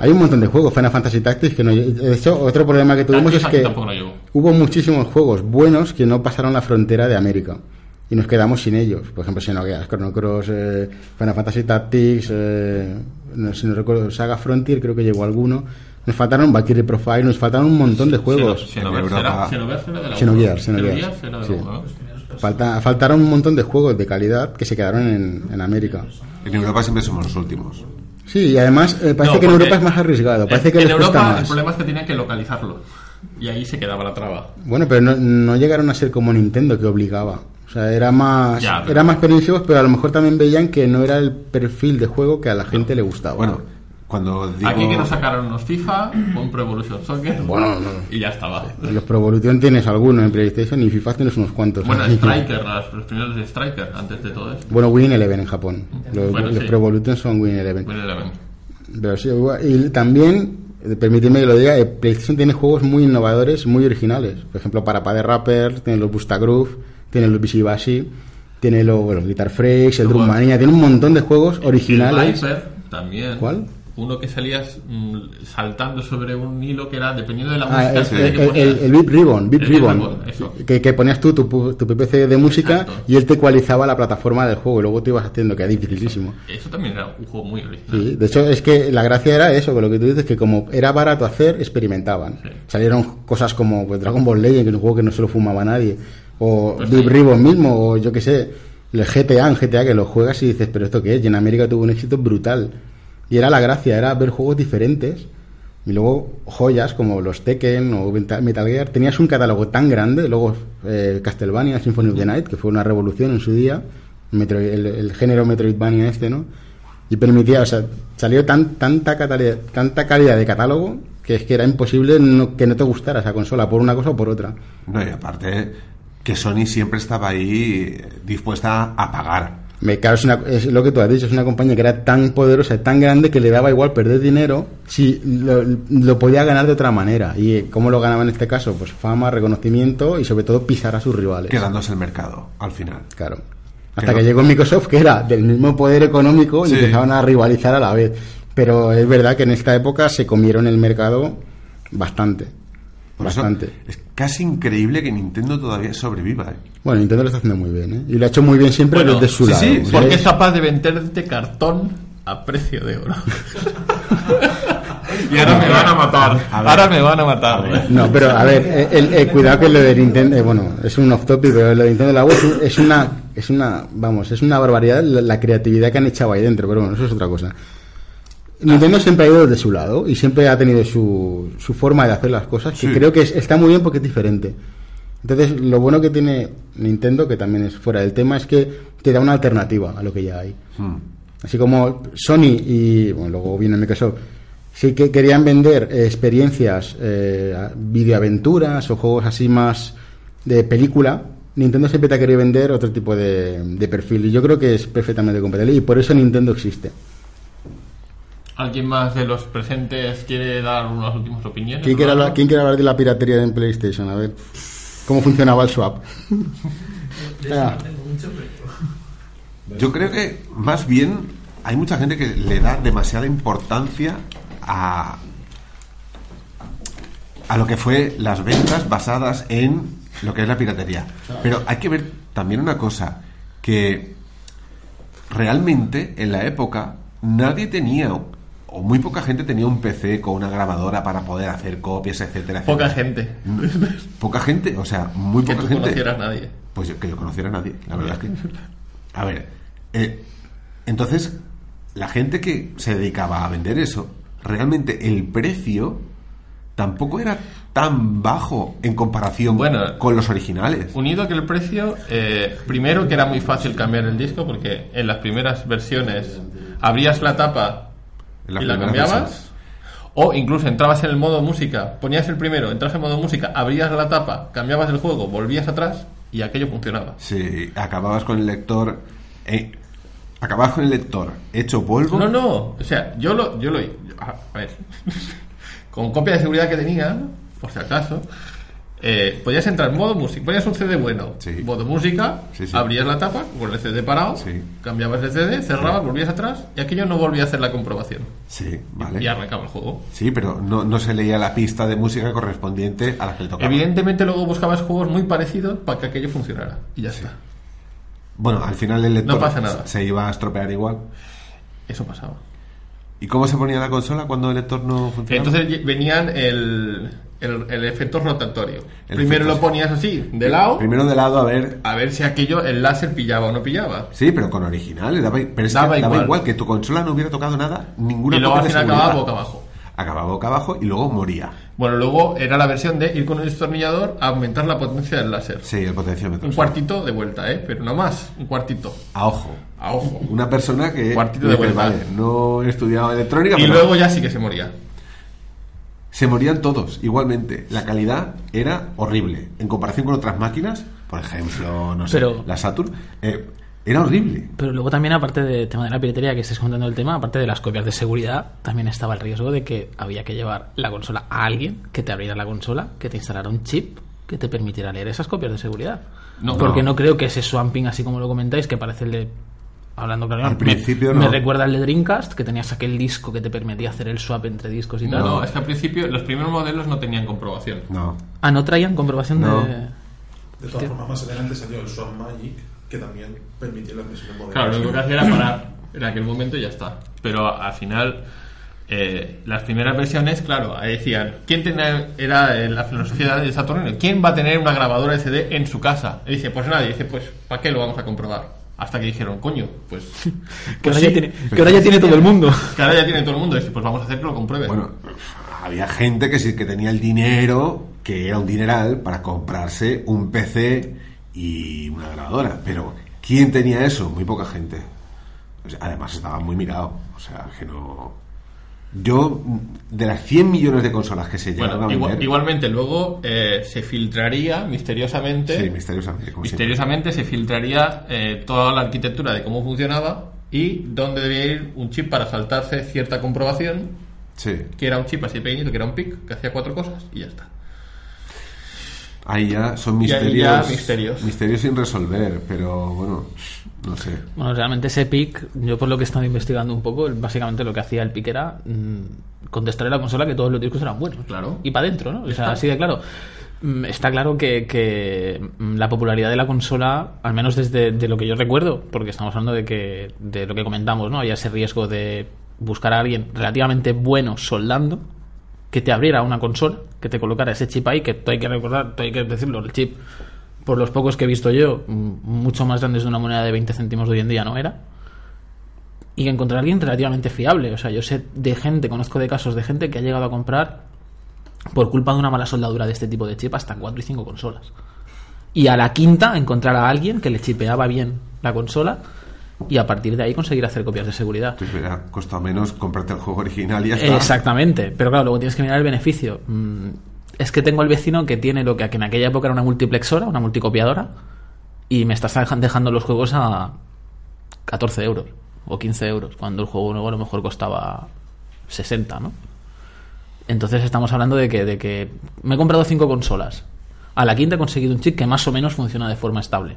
Hay un montón de juegos, Final Fantasy Tactics, que no, de hecho, otro problema que tuvimos Tactics es que no hubo muchísimos juegos buenos que no pasaron la frontera de América. Y nos quedamos sin ellos. Por ejemplo, Xenogears, Chrono Cross, eh, Final Fantasy Tactics, eh, no, si no recuerdo, Saga Frontier, creo que llegó alguno. Nos faltaron Valkyrie Profile, nos faltaron un montón de juegos. Xenogears. Falta, faltaron un montón de juegos de calidad que se quedaron en, en América. En Europa siempre somos los últimos. Sí, y además eh, parece No, que en Europa es más arriesgado, parece en- que en les cuesta Europa el más. problema es que tenían que localizarlo. Y ahí se quedaba la traba. Bueno, pero no, no llegaron a ser como Nintendo que obligaba. O sea, era más, Ya, pero- era más permisivos, pero a lo mejor también veían que no era el perfil de juego que a la gente le gustaba. Bueno, cuando digo... Aquí que nos sacaron unos FIFA, un Pro Evolution Soccer. Bueno, no. Y ya estaba. los Pro Evolution tienes algunos en PlayStation y FIFA tienes unos cuantos. Bueno, que- Striker, las- los primeros de Striker, antes de todo esto. Bueno, Win Eleven en Japón. Los, Bueno, los sí. Pro Evolution son Win Eleven. Bueno, Eleven. Pero sí, y también, eh, permíteme que lo diga, eh, PlayStation tiene juegos muy innovadores, muy originales. Por ejemplo, para Pad Rapper, tiene los Bustagroove, tiene los Bishibashi, tiene los, bueno, Guitar Freaks, el Drum Mania, tiene un montón de juegos El originales. Viper también. ¿Cuál? Uno que salías mm, saltando sobre un hilo que era, dependiendo de la Ah, música, el, que el, el, el Beat Ribbon, Beat El Ribbon, Ribbon, eso. que, que ponías tú tu, tu PPC de música Exacto. y él te ecualizaba la plataforma del juego y luego te ibas haciendo, que era dificilísimo. Eso también era un juego muy original. Sí, de hecho es que la gracia era eso, con lo que tú dices, que como era barato hacer, experimentaban. Sí. Salieron cosas como pues, Dragon Ball Legend, que es un juego que no se lo fumaba nadie, o Pues Deep. Ribbon mismo, o yo que sé, el GTA, en GTA que lo juegas y dices, pero ¿esto qué es? Y en América tuvo un éxito brutal. Y era la gracia, era ver juegos diferentes. Y luego joyas como los Tekken o Metal Gear. Tenías un catálogo tan grande, luego eh, Castlevania, Symphony of the Night, que fue una revolución en su día, Metroid- el, el género Metroidvania este, ¿no? Y permitía, o sea, salió tan, tanta, calidad, tanta calidad de catálogo que es que era imposible no- que no te gustara esa consola por una cosa o por otra. No, y aparte que Sony siempre estaba ahí dispuesta a pagar. Me, claro, es, una- es lo que tú has dicho, es una compañía que era tan poderosa, tan grande que le daba igual perder dinero si lo, lo podía ganar de otra manera. ¿Y eh, cómo lo ganaba en este caso? Pues fama, reconocimiento y sobre todo pisar a sus rivales. quedándose el mercado al final. Claro. Hasta Que que no- llegó Microsoft, que era del mismo poder económico y Sí. empezaban a rivalizar a la vez. Pero es verdad que en esta época se comieron el mercado bastante. Por eso bastante. es casi increíble que Nintendo todavía sobreviva. ¿eh? Bueno, Nintendo lo está haciendo muy bien, ¿eh? Y lo ha hecho muy bien siempre Bueno, desde su sí, lado. sí, Porque es- capaz de venderte cartón a precio de oro. y ahora me van a matar. A. Ahora me van a matar. No, pero a ver, eh, el, el- cuidado que lo de Nintendo, eh, bueno, es un off topic, pero lo de Nintendo Labo es, un- es una, es una, vamos, es una barbaridad la, la creatividad que han echado ahí dentro, pero bueno, eso es otra cosa. Nintendo siempre ha ido de su lado y siempre ha tenido su, su forma de hacer las cosas, que Sí. creo que es- está muy bien porque es diferente. Entonces, lo bueno que tiene Nintendo, que también es fuera del tema, es que te da una alternativa a lo que ya hay. Hmm. Así como Sony y, bueno, luego viene Microsoft, sí que querían vender eh, experiencias, eh, videoaventuras o juegos así más de película, Nintendo siempre te ha querido vender otro tipo de, de perfil. Y yo creo que es perfectamente compatible. Y por eso Nintendo existe. ¿Alguien más de los presentes quiere dar unas últimas opiniones? ¿Quién quiere, hablar, quién quiere hablar de la piratería en PlayStation? A ver, ¿cómo funcionaba el swap? Ah. no tengo mucho, pero... Yo creo que más bien hay mucha gente que le da demasiada importancia a a lo que fue las ventas basadas en lo que es la piratería. Pero hay que ver también una cosa, que realmente en la época nadie tenía o muy poca gente tenía un PC con una grabadora para poder hacer copias, etcétera, etcétera. Poca gente. Poca gente, o sea, muy que poca tú gente. conocieras nadie. Pues yo- que yo conociera a nadie, la verdad es que. A ver, eh, entonces, la gente que se dedicaba a vender eso, realmente el precio tampoco era tan bajo en comparación Bueno. con los originales. Unido a que el precio, eh, primero que era muy fácil cambiar el disco porque en las primeras versiones abrías la tapa Y la cambiabas. O incluso entrabas en el modo música, ponías el primero, entras en modo música, abrías la tapa, cambiabas el juego, volvías atrás y aquello funcionaba. Sí, acababas con el lector. eh, acababas con el lector hecho polvo. No, no, o sea, yo lo, yo lo, a ver, con copia de seguridad que tenía, por si acaso, eh, podías entrar en modo música, ponías un CD bueno, Sí. modo música, Sí, sí. abrías la tapa con el CD parado, cambiabas el CD, cerrabas, volvías atrás y aquello no volvía a hacer la comprobación Sí, vale. y arrancaba el juego. Sí, pero no, no se leía la pista de música correspondiente a la que le tocaba. Evidentemente luego buscabas juegos muy parecidos para que aquello funcionara y ya está. Bueno, al final el lector No pasa nada. se iba a estropear igual. Eso pasaba. ¿Y cómo se ponía la consola cuando el lector no funcionaba? Entonces venían el, el, el efecto rotatorio. El Primero efecto, lo ponías así, de lado, Primero de lado, a ver. a ver si aquello, el láser pillaba o no pillaba. Sí, pero con originales. Daba, pero es que Daba daba igual. que tu consola no hubiera tocado nada, ninguna Y luego al final acababa boca abajo. Acababa boca abajo y luego moría. Bueno, luego era la versión de ir con un destornillador a aumentar la potencia del láser. Sí, el potenciómetro. Un cuartito de vuelta, ¿eh? Pero no más, un cuartito. A ojo. A ojo. Una persona que. Cuartito de vuelta. Vale, no he estudiado electrónica, Y pero luego ya sí que se moría. Se morían todos igualmente. La calidad era horrible. En comparación con otras máquinas, por ejemplo, no sé, Pero- la Saturn, eh, era horrible. Pero luego también, aparte del tema de la piratería que estés contando el tema, aparte de las copias de seguridad, también estaba el riesgo de que había que llevar la consola a alguien que te abriera la consola, que te instalara un chip que te permitiera leer esas copias de seguridad. No, Porque no. no, creo que ese swamping, así como lo comentáis, que parece el de. Hablando claro, Al me- principio me, no. recuerda al de Dreamcast, que tenías aquel disco que te permitía hacer el swap entre discos y No, tal. es que al principio los primeros modelos no tenían comprobación. No. Ah, no traían comprobación No. de. De todas formas, más adelante salió el Swan Magic, que también permitía la admisión de modelos. Claro, lo único que hacía era parar en aquel momento y ya está. Pero al final, eh, las primeras versiones, claro, ahí decían, ¿quién tenía, era eh, la filosofía de Saturnino? ¿Quién va a tener una grabadora SD en su casa? Y dice, pues nadie. dice, pues, ¿para qué lo vamos a comprobar? Hasta que dijeron, coño, pues... Que pues ahora, sí, ya tiene, que ahora ya tiene todo el mundo. que ahora ya tiene todo el mundo. Y dice, pues vamos a hacer que lo comprueben. Bueno, había gente que sí que tenía el dinero, que era un dineral, para comprarse un PC y una grabadora. Pero, ¿quién tenía eso? Muy poca gente. O sea, Además, estaba muy mirado. O sea, que no. Yo, de las 100 millones de consolas que se llegaron Bueno, a igual- vender. igualmente luego eh, se filtraría misteriosamente... Sí, misteriosamente. Misteriosamente se filtraría eh, toda la arquitectura de cómo funcionaba y dónde debía ir un chip para saltarse cierta comprobación. Sí. que era un chip así pequeñito, que era un PIC, que hacía cuatro cosas y ya está. Ahí ya son misterios. ya misterios. misterios sin resolver, pero bueno, no sé. Bueno, realmente ese pick, yo por lo que he estado investigando un poco, básicamente lo que hacía el pick era mm, contestarle a la consola que todos los discos eran buenos. Claro. Y para adentro, ¿no? O sea, así de claro. Mm, Está claro que, que, mm, la popularidad de la consola, al menos desde de lo que yo recuerdo, porque estamos hablando de que de lo que comentamos, ¿no? Había ese riesgo de buscar a alguien relativamente bueno soldando que te abriera una consola, que te colocara ese chip ahí, que hay que recordar, hay que decirlo, el chip, por los pocos que he visto yo, mm, mucho más grande de una moneda de 20 céntimos de hoy en día no era. Y encontrar a alguien relativamente fiable. O sea, yo sé de gente, conozco de casos de gente que ha llegado a comprar, por culpa de una mala soldadura de este tipo de chip, hasta 4 y 5 consolas. y a la quinta encontrar a alguien que le chipeaba bien la consola y a partir de ahí conseguir hacer copias de seguridad. Pues hubiera costado menos comprarte el juego original y ya está. Exactamente, pero claro, luego tienes que mirar el beneficio. Es que tengo el vecino que tiene lo que en aquella época era una multiplexora, una multicopiadora, y me estás dejan- dejando los juegos a 14 euros o 15 euros, cuando el juego nuevo a lo mejor costaba 60, ¿no? Entonces estamos hablando de que, de que me he comprado cinco consolas. A la quinta he conseguido un chip que más o menos funciona de forma estable.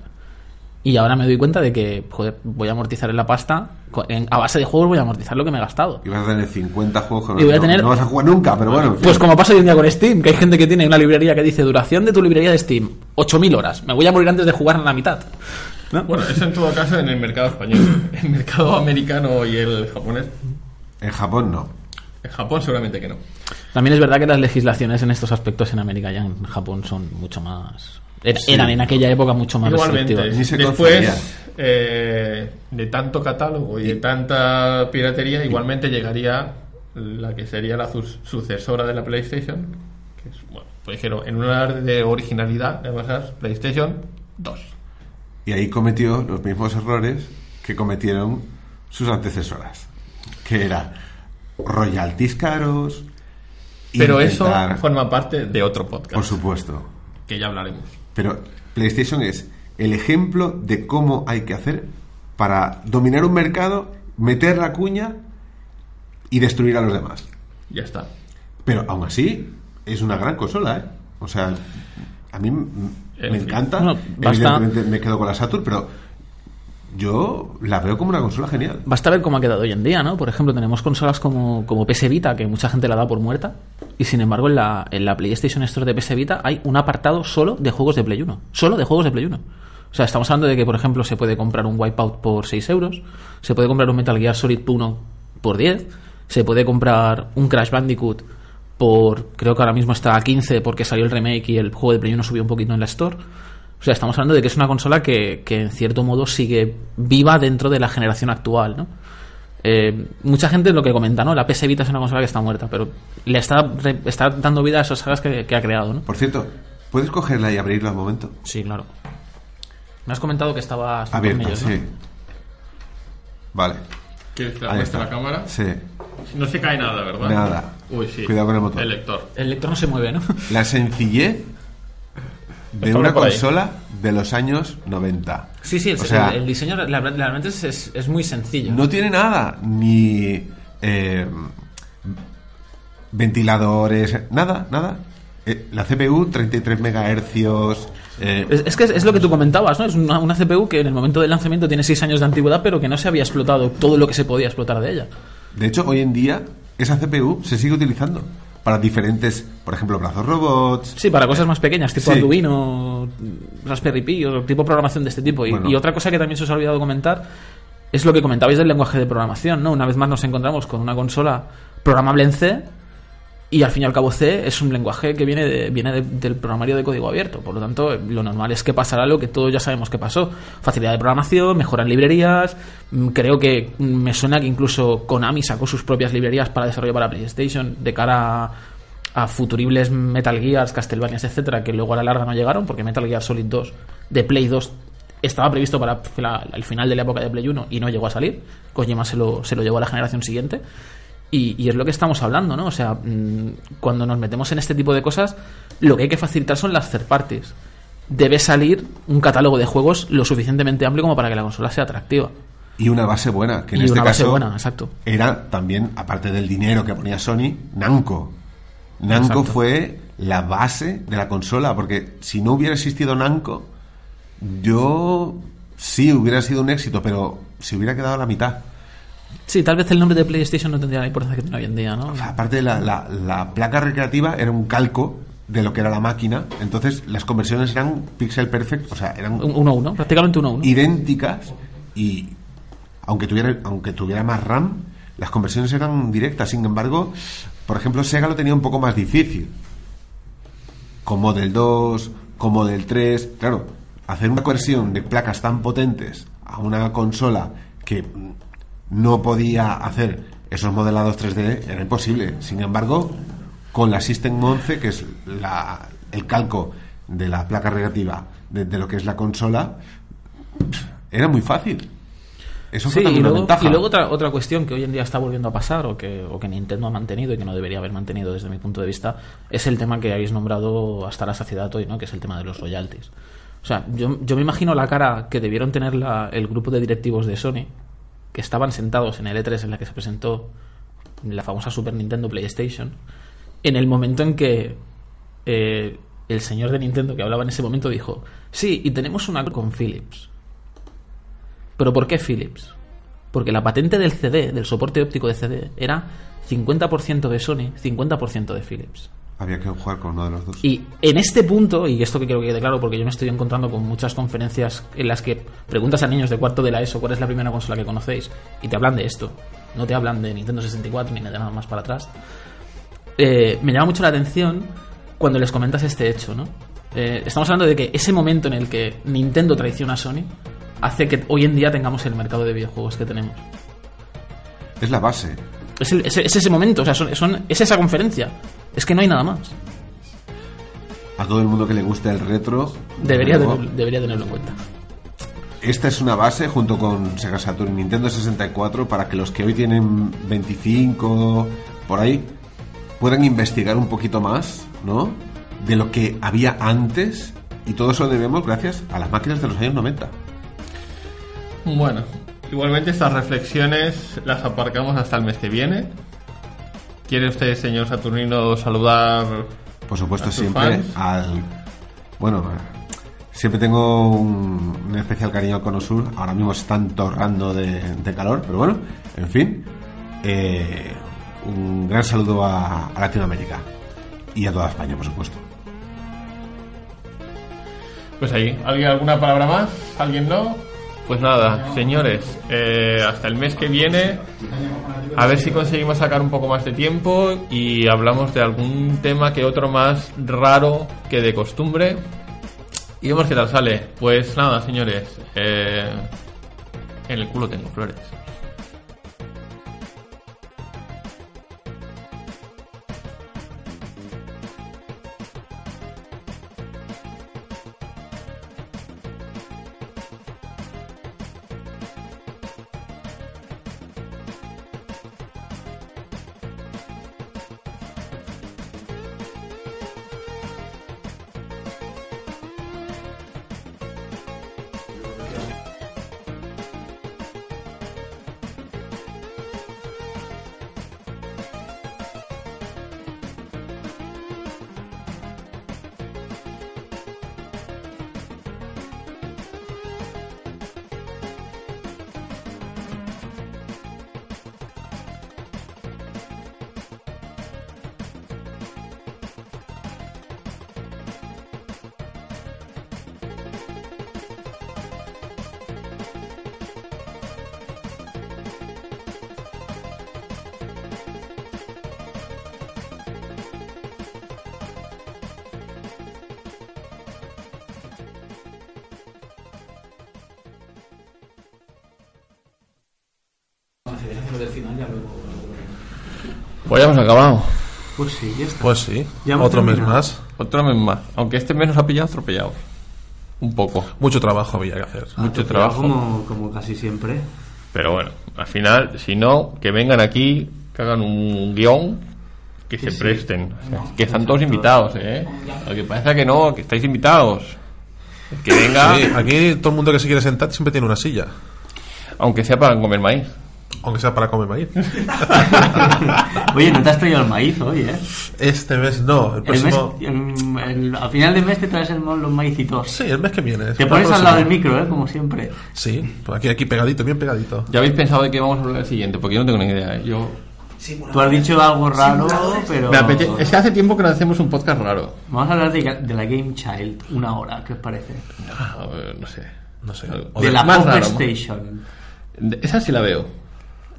Y ahora me doy cuenta de que joder, voy a amortizar en la pasta. en- a base de juegos voy a amortizar lo que me he gastado. Y vas a tener 50 juegos que no, Y voy a no- tener- no vas a jugar nunca, pero bueno. en fin. Pues como pasa hoy en día con Steam, que hay gente que tiene una librería que dice duración de tu librería de Steam, 8000 horas. Me voy a morir antes de jugar en la mitad. ¿No? Bueno, eso en todo caso en el mercado español. El mercado americano y el japonés. En Japón no. En Japón seguramente que no. También es verdad que las legislaciones en estos aspectos en América y en Japón son mucho más... era- Sí. Eran en aquella época mucho más Igualmente, después eh, de tanto catálogo y de tanta piratería, igualmente llegaría la que sería la su- sucesora de la PlayStation, que es, bueno, pues dijeron, en un lugar de originalidad, además, PlayStation 2. Y ahí cometió los mismos errores que cometieron sus antecesoras. Que era royalties caros. Pero intentar- eso forma parte de otro podcast, Por supuesto. que ya hablaremos. Pero PlayStation es el ejemplo de cómo hay que hacer para dominar un mercado, meter la cuña y destruir a los demás. Ya está. Pero aún así, es una gran consola, ¿eh? O sea, a mí me encanta. No, basta- Evidentemente me quedo con la Saturn, pero yo la veo como una consola genial. Basta ver cómo ha quedado hoy en día, ¿no? Por ejemplo, tenemos consolas como, como PS Vita, que mucha gente la da por muerta, y sin embargo en la, en la PlayStation Store de PS Vita hay un apartado solo de juegos de Play 1. Solo de juegos de Play 1. O sea, estamos hablando de que, por ejemplo, se puede comprar un Wipeout por 6 euros, se puede comprar un Metal Gear Solid 1 por 10, se puede comprar un Crash Bandicoot por, creo que ahora mismo está a 15 porque salió el remake y el juego de Play 1 subió un poquito en la Store. O sea, estamos hablando de que es una consola que, que en cierto modo sigue viva dentro de la generación actual, ¿no? Eh, mucha gente lo que comenta, ¿no? La PS Vita es una consola que está muerta, pero le está, re- está dando vida a esas sagas que, que ha creado, ¿no? Por cierto, ¿puedes cogerla y abrirla un momento? Sí, claro. Me has comentado que estaba Abierta, ¿no? sí. Vale. ¿Quieres que la Ahí muestre está. la cámara? Sí. No se cae nada, ¿verdad? Nada. Uy, sí. Cuidado con el motor. El lector. El lector no se mueve, ¿no? La sencillez de una consola de los años 90. Sí, sí, el, O sea, el- el diseño realmente es, es- es muy sencillo. No tiene nada, ni eh, ventiladores, nada, nada. Eh, la CPU, 33 megahercios. eh, Es, es que es, es lo que tú comentabas, ¿no? Es una, una CPU que en el momento del lanzamiento tiene 6 años de antigüedad, pero que no se había explotado todo lo que se podía explotar de ella. de hecho, hoy en día, esa CPU se sigue utilizando para diferentes, por ejemplo, brazos robots. Sí, para cosas más pequeñas, tipo Sí. Arduino, Raspberry Pi, o tipo programación de este tipo. Y, Bueno. y otra cosa que también se os ha olvidado comentar es lo que comentabais del lenguaje de programación, ¿no? Una vez más nos encontramos con una consola programable en C y al fin y al cabo C es un lenguaje que viene, de- viene de- del programario de código abierto. Por lo tanto, lo normal es que pasará lo que todos ya sabemos que pasó. Facilidad de programación, mejoran librerías. Mm, Creo que me suena que incluso Konami sacó sus propias librerías para desarrollo para PlayStation de cara a, a futuribles Metal Gears, Castlevanias, etcétera, que luego a la larga no llegaron, porque Metal Gear Solid 2 de Play 2 estaba previsto para el final de la época de Play 1 y no llegó a salir. Kojima se lo, se lo llevó a la generación siguiente. Y, y es lo que estamos hablando, ¿no? O sea, mm, cuando nos metemos en este tipo de cosas, lo que hay que facilitar son las third parties. Debe salir un catálogo de juegos lo suficientemente amplio como para que la consola sea atractiva. Y una base buena, que en Y este una base caso buena, exacto. era también, aparte del dinero que ponía Sony, Namco. Namco Exacto. fue la base de la consola, porque si no hubiera existido Namco, yo sí hubiera sido un éxito, pero se hubiera quedado a la mitad. Sí, tal vez el nombre de PlayStation no tendría la importancia que tiene hoy en día, ¿no? O sea, aparte, la, la- la placa recreativa era un calco de lo que era la máquina, entonces las conversiones eran pixel perfect, o sea, eran Un- uno a uno, prácticamente uno a uno. idénticas y aunque tuviera aunque tuviera más RAM las conversiones eran directas sin embargo por ejemplo Sega lo tenía un poco más difícil con Model 2 con Model 3 claro hacer una conversión de placas tan potentes a una consola que no podía hacer esos modelados 3D era imposible sin embargo con la System 11 que es la- el calco de la placa recreativa de, de lo que es la consola, era muy fácil. Eso Sí, fue y también una luego, ventaja. y luego otra, otra cuestión que hoy en día está volviendo a pasar o que, o que Nintendo ha mantenido y que no debería haber mantenido desde mi punto de vista es el tema que habéis nombrado hasta la saciedad hoy, ¿no? que es el tema de los royalties. O sea, yo, yo me imagino la cara que debieron tener la- el grupo de directivos de Sony estaban sentados en el E3 en la que se presentó la famosa Super Nintendo PlayStation en el momento en que eh, el señor de Nintendo que hablaba en ese momento dijo sí, y tenemos una con Philips ¿Pero por qué Philips? Porque la patente del CD, del soporte óptico de CD, era 50% de Sony, 50% de Philips. Había que jugar con uno de los dos. Y en este punto, y esto que quiero que quede claro, porque yo me estoy encontrando con muchas conferencias en las que preguntas a niños de cuarto de la ESO cuál es la primera consola que conocéis, y te hablan de esto. No te hablan de Nintendo 64 ni de nada más para atrás. Eh, me llama mucho la atención cuando les comentas este hecho, ¿no? Eh, estamos hablando de que ese momento en el que Nintendo traiciona a Sony hace que hoy en día tengamos el mercado de videojuegos que tenemos. Es la base. Es, el- es- es ese momento, o sea, son- son- es esa conferencia. Es que no hay nada más. A todo el mundo que le guste el retro. Debería, debería tenerlo en cuenta. Esta es una base junto con Sega Saturn y Nintendo 64 para que los que hoy tienen 25 por ahí puedan investigar un poquito más, ¿no? De lo que había antes y todo eso debemos gracias a las máquinas de los años 90. Bueno, igualmente estas reflexiones las aparcamos hasta el mes que viene. ¿Quiere usted, señor Saturnino, saludar? Por supuesto, ¿A sus siempre fans? al. Bueno, siempre tengo un, un especial cariño al Cono Sur. Ahora mismo se están torrando de, de calor, pero bueno, en fin. eh, un gran saludo a, a Latinoamérica y a toda España, por supuesto. Pues ahí, ¿alguien alguna palabra más? ¿Alguien no? Pues nada, señores, eh, hasta el mes que viene, a ver si conseguimos sacar un poco más de tiempo y hablamos de algún tema que otro más raro que de costumbre. Y vemos qué tal sale. Pues nada, señores, eh, en el culo tengo flores. Pues ya hemos acabado. Pues sí, ya está. Pues sí, Ya hemos otro mes terminado. más. Otro mes más. Aunque este mes nos ha pillado atropellado. Un poco. Mucho trabajo había que hacer. Mucho trabajo. Como, como casi siempre. Pero bueno, al final, si no, que vengan aquí, que hagan un guion, que se sí. presten. O sea, que están todos invitados, ¿eh? Lo que pasa que no, que estáis invitados. Que venga, Sí, aquí todo el mundo que se quiere sentar siempre tiene una silla. aunque sea para comer maíz. Aunque sea para comer maíz. Oye, no te has traído el maíz hoy, ¿eh? Este mes no, el El mes, próximo. el- el- a final de mes te traes el, los maicitos. Sí, el mes que viene. Te pones al próximo. lado del micro, ¿eh? Como siempre. Sí, pues aquí, aquí pegadito, bien pegadito. ¿Ya habéis pensado de qué vamos a hablar el siguiente? Porque yo no tengo ni idea. ¿eh? Yo... Tú has dicho algo raro, pero... Es que hace tiempo que no hacemos un podcast raro. Vamos a hablar de, de la Game Child, una hora, ¿qué os parece? A ver, no sé. No sé. O de de- la raro, Station. Esa sí la veo.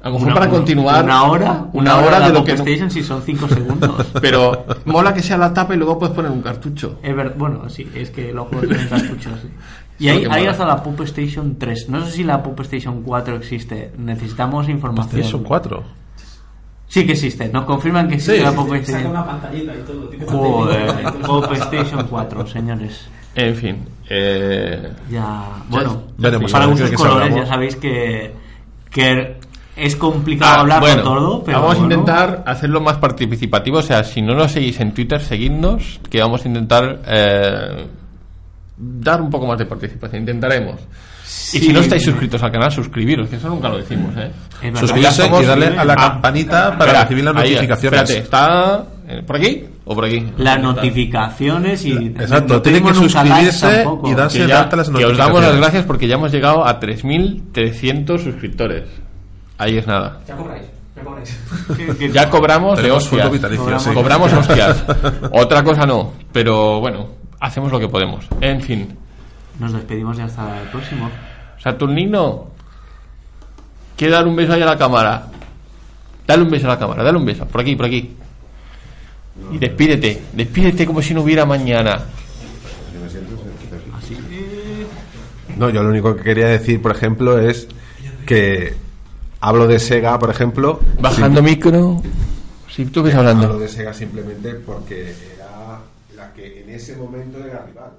A lo mejor Una- para continuar. Una hora, Una hora de lo que. Station si son 5 segundos. Pero mola que sea la tapa y luego puedes poner un cartucho. Es ver- bueno, sí, es que los juegos tienen cartuchos, sí. Y hay, hay hasta la Pop Station 3. No sé si la Pop Station 4 existe. Necesitamos información. PlayStation 4. Sí que existe. Nos confirman que existe Sí. la Pop Saca Station. una pantallita y todo. Joder. Pop Station 4, señores. En fin. Eh, Ya, bueno, veremos para muchos colores ya sabéis que, que es complicado ah, hablar bueno, con todo, pero vamos a intentar hacerlo más participativo. O sea, si no nos seguís en Twitter, seguidnos, que vamos a intentar eh, dar un poco más de participación. Intentaremos. y si no estáis suscritos al canal, suscribiros, que eso nunca lo decimos, ¿eh? Suscribirse y darle a la Ah, campanita para espera, recibir las ahí, notificaciones. Espérate, ¿está eh, por aquí o por aquí? Las notificaciones y... Exacto, no tienen que suscribirse y darse que, de ya- alta las que os damos notificaciones. las gracias porque ya hemos llegado a 3.300 suscriptores. Ahí es nada. Ya cobráis, ya cobráis. Ya cobramos de hostias. vitalicio, sí. Cobramos hostias. Otra cosa no, pero bueno, hacemos lo que podemos. En fin, Nos despedimos y hasta el próximo. Saturnino, quiere dar un beso ahí a la cámara. Dale un beso a la cámara, dale un beso. Por aquí, por aquí. Y despídete, despídete como si no hubiera mañana. No, yo lo único que quería decir, por ejemplo, es que hablo de Sega, por ejemplo. Bajando micro. Si tú ves Hablo hablando. de Sega simplemente porque era la que en ese momento era rival.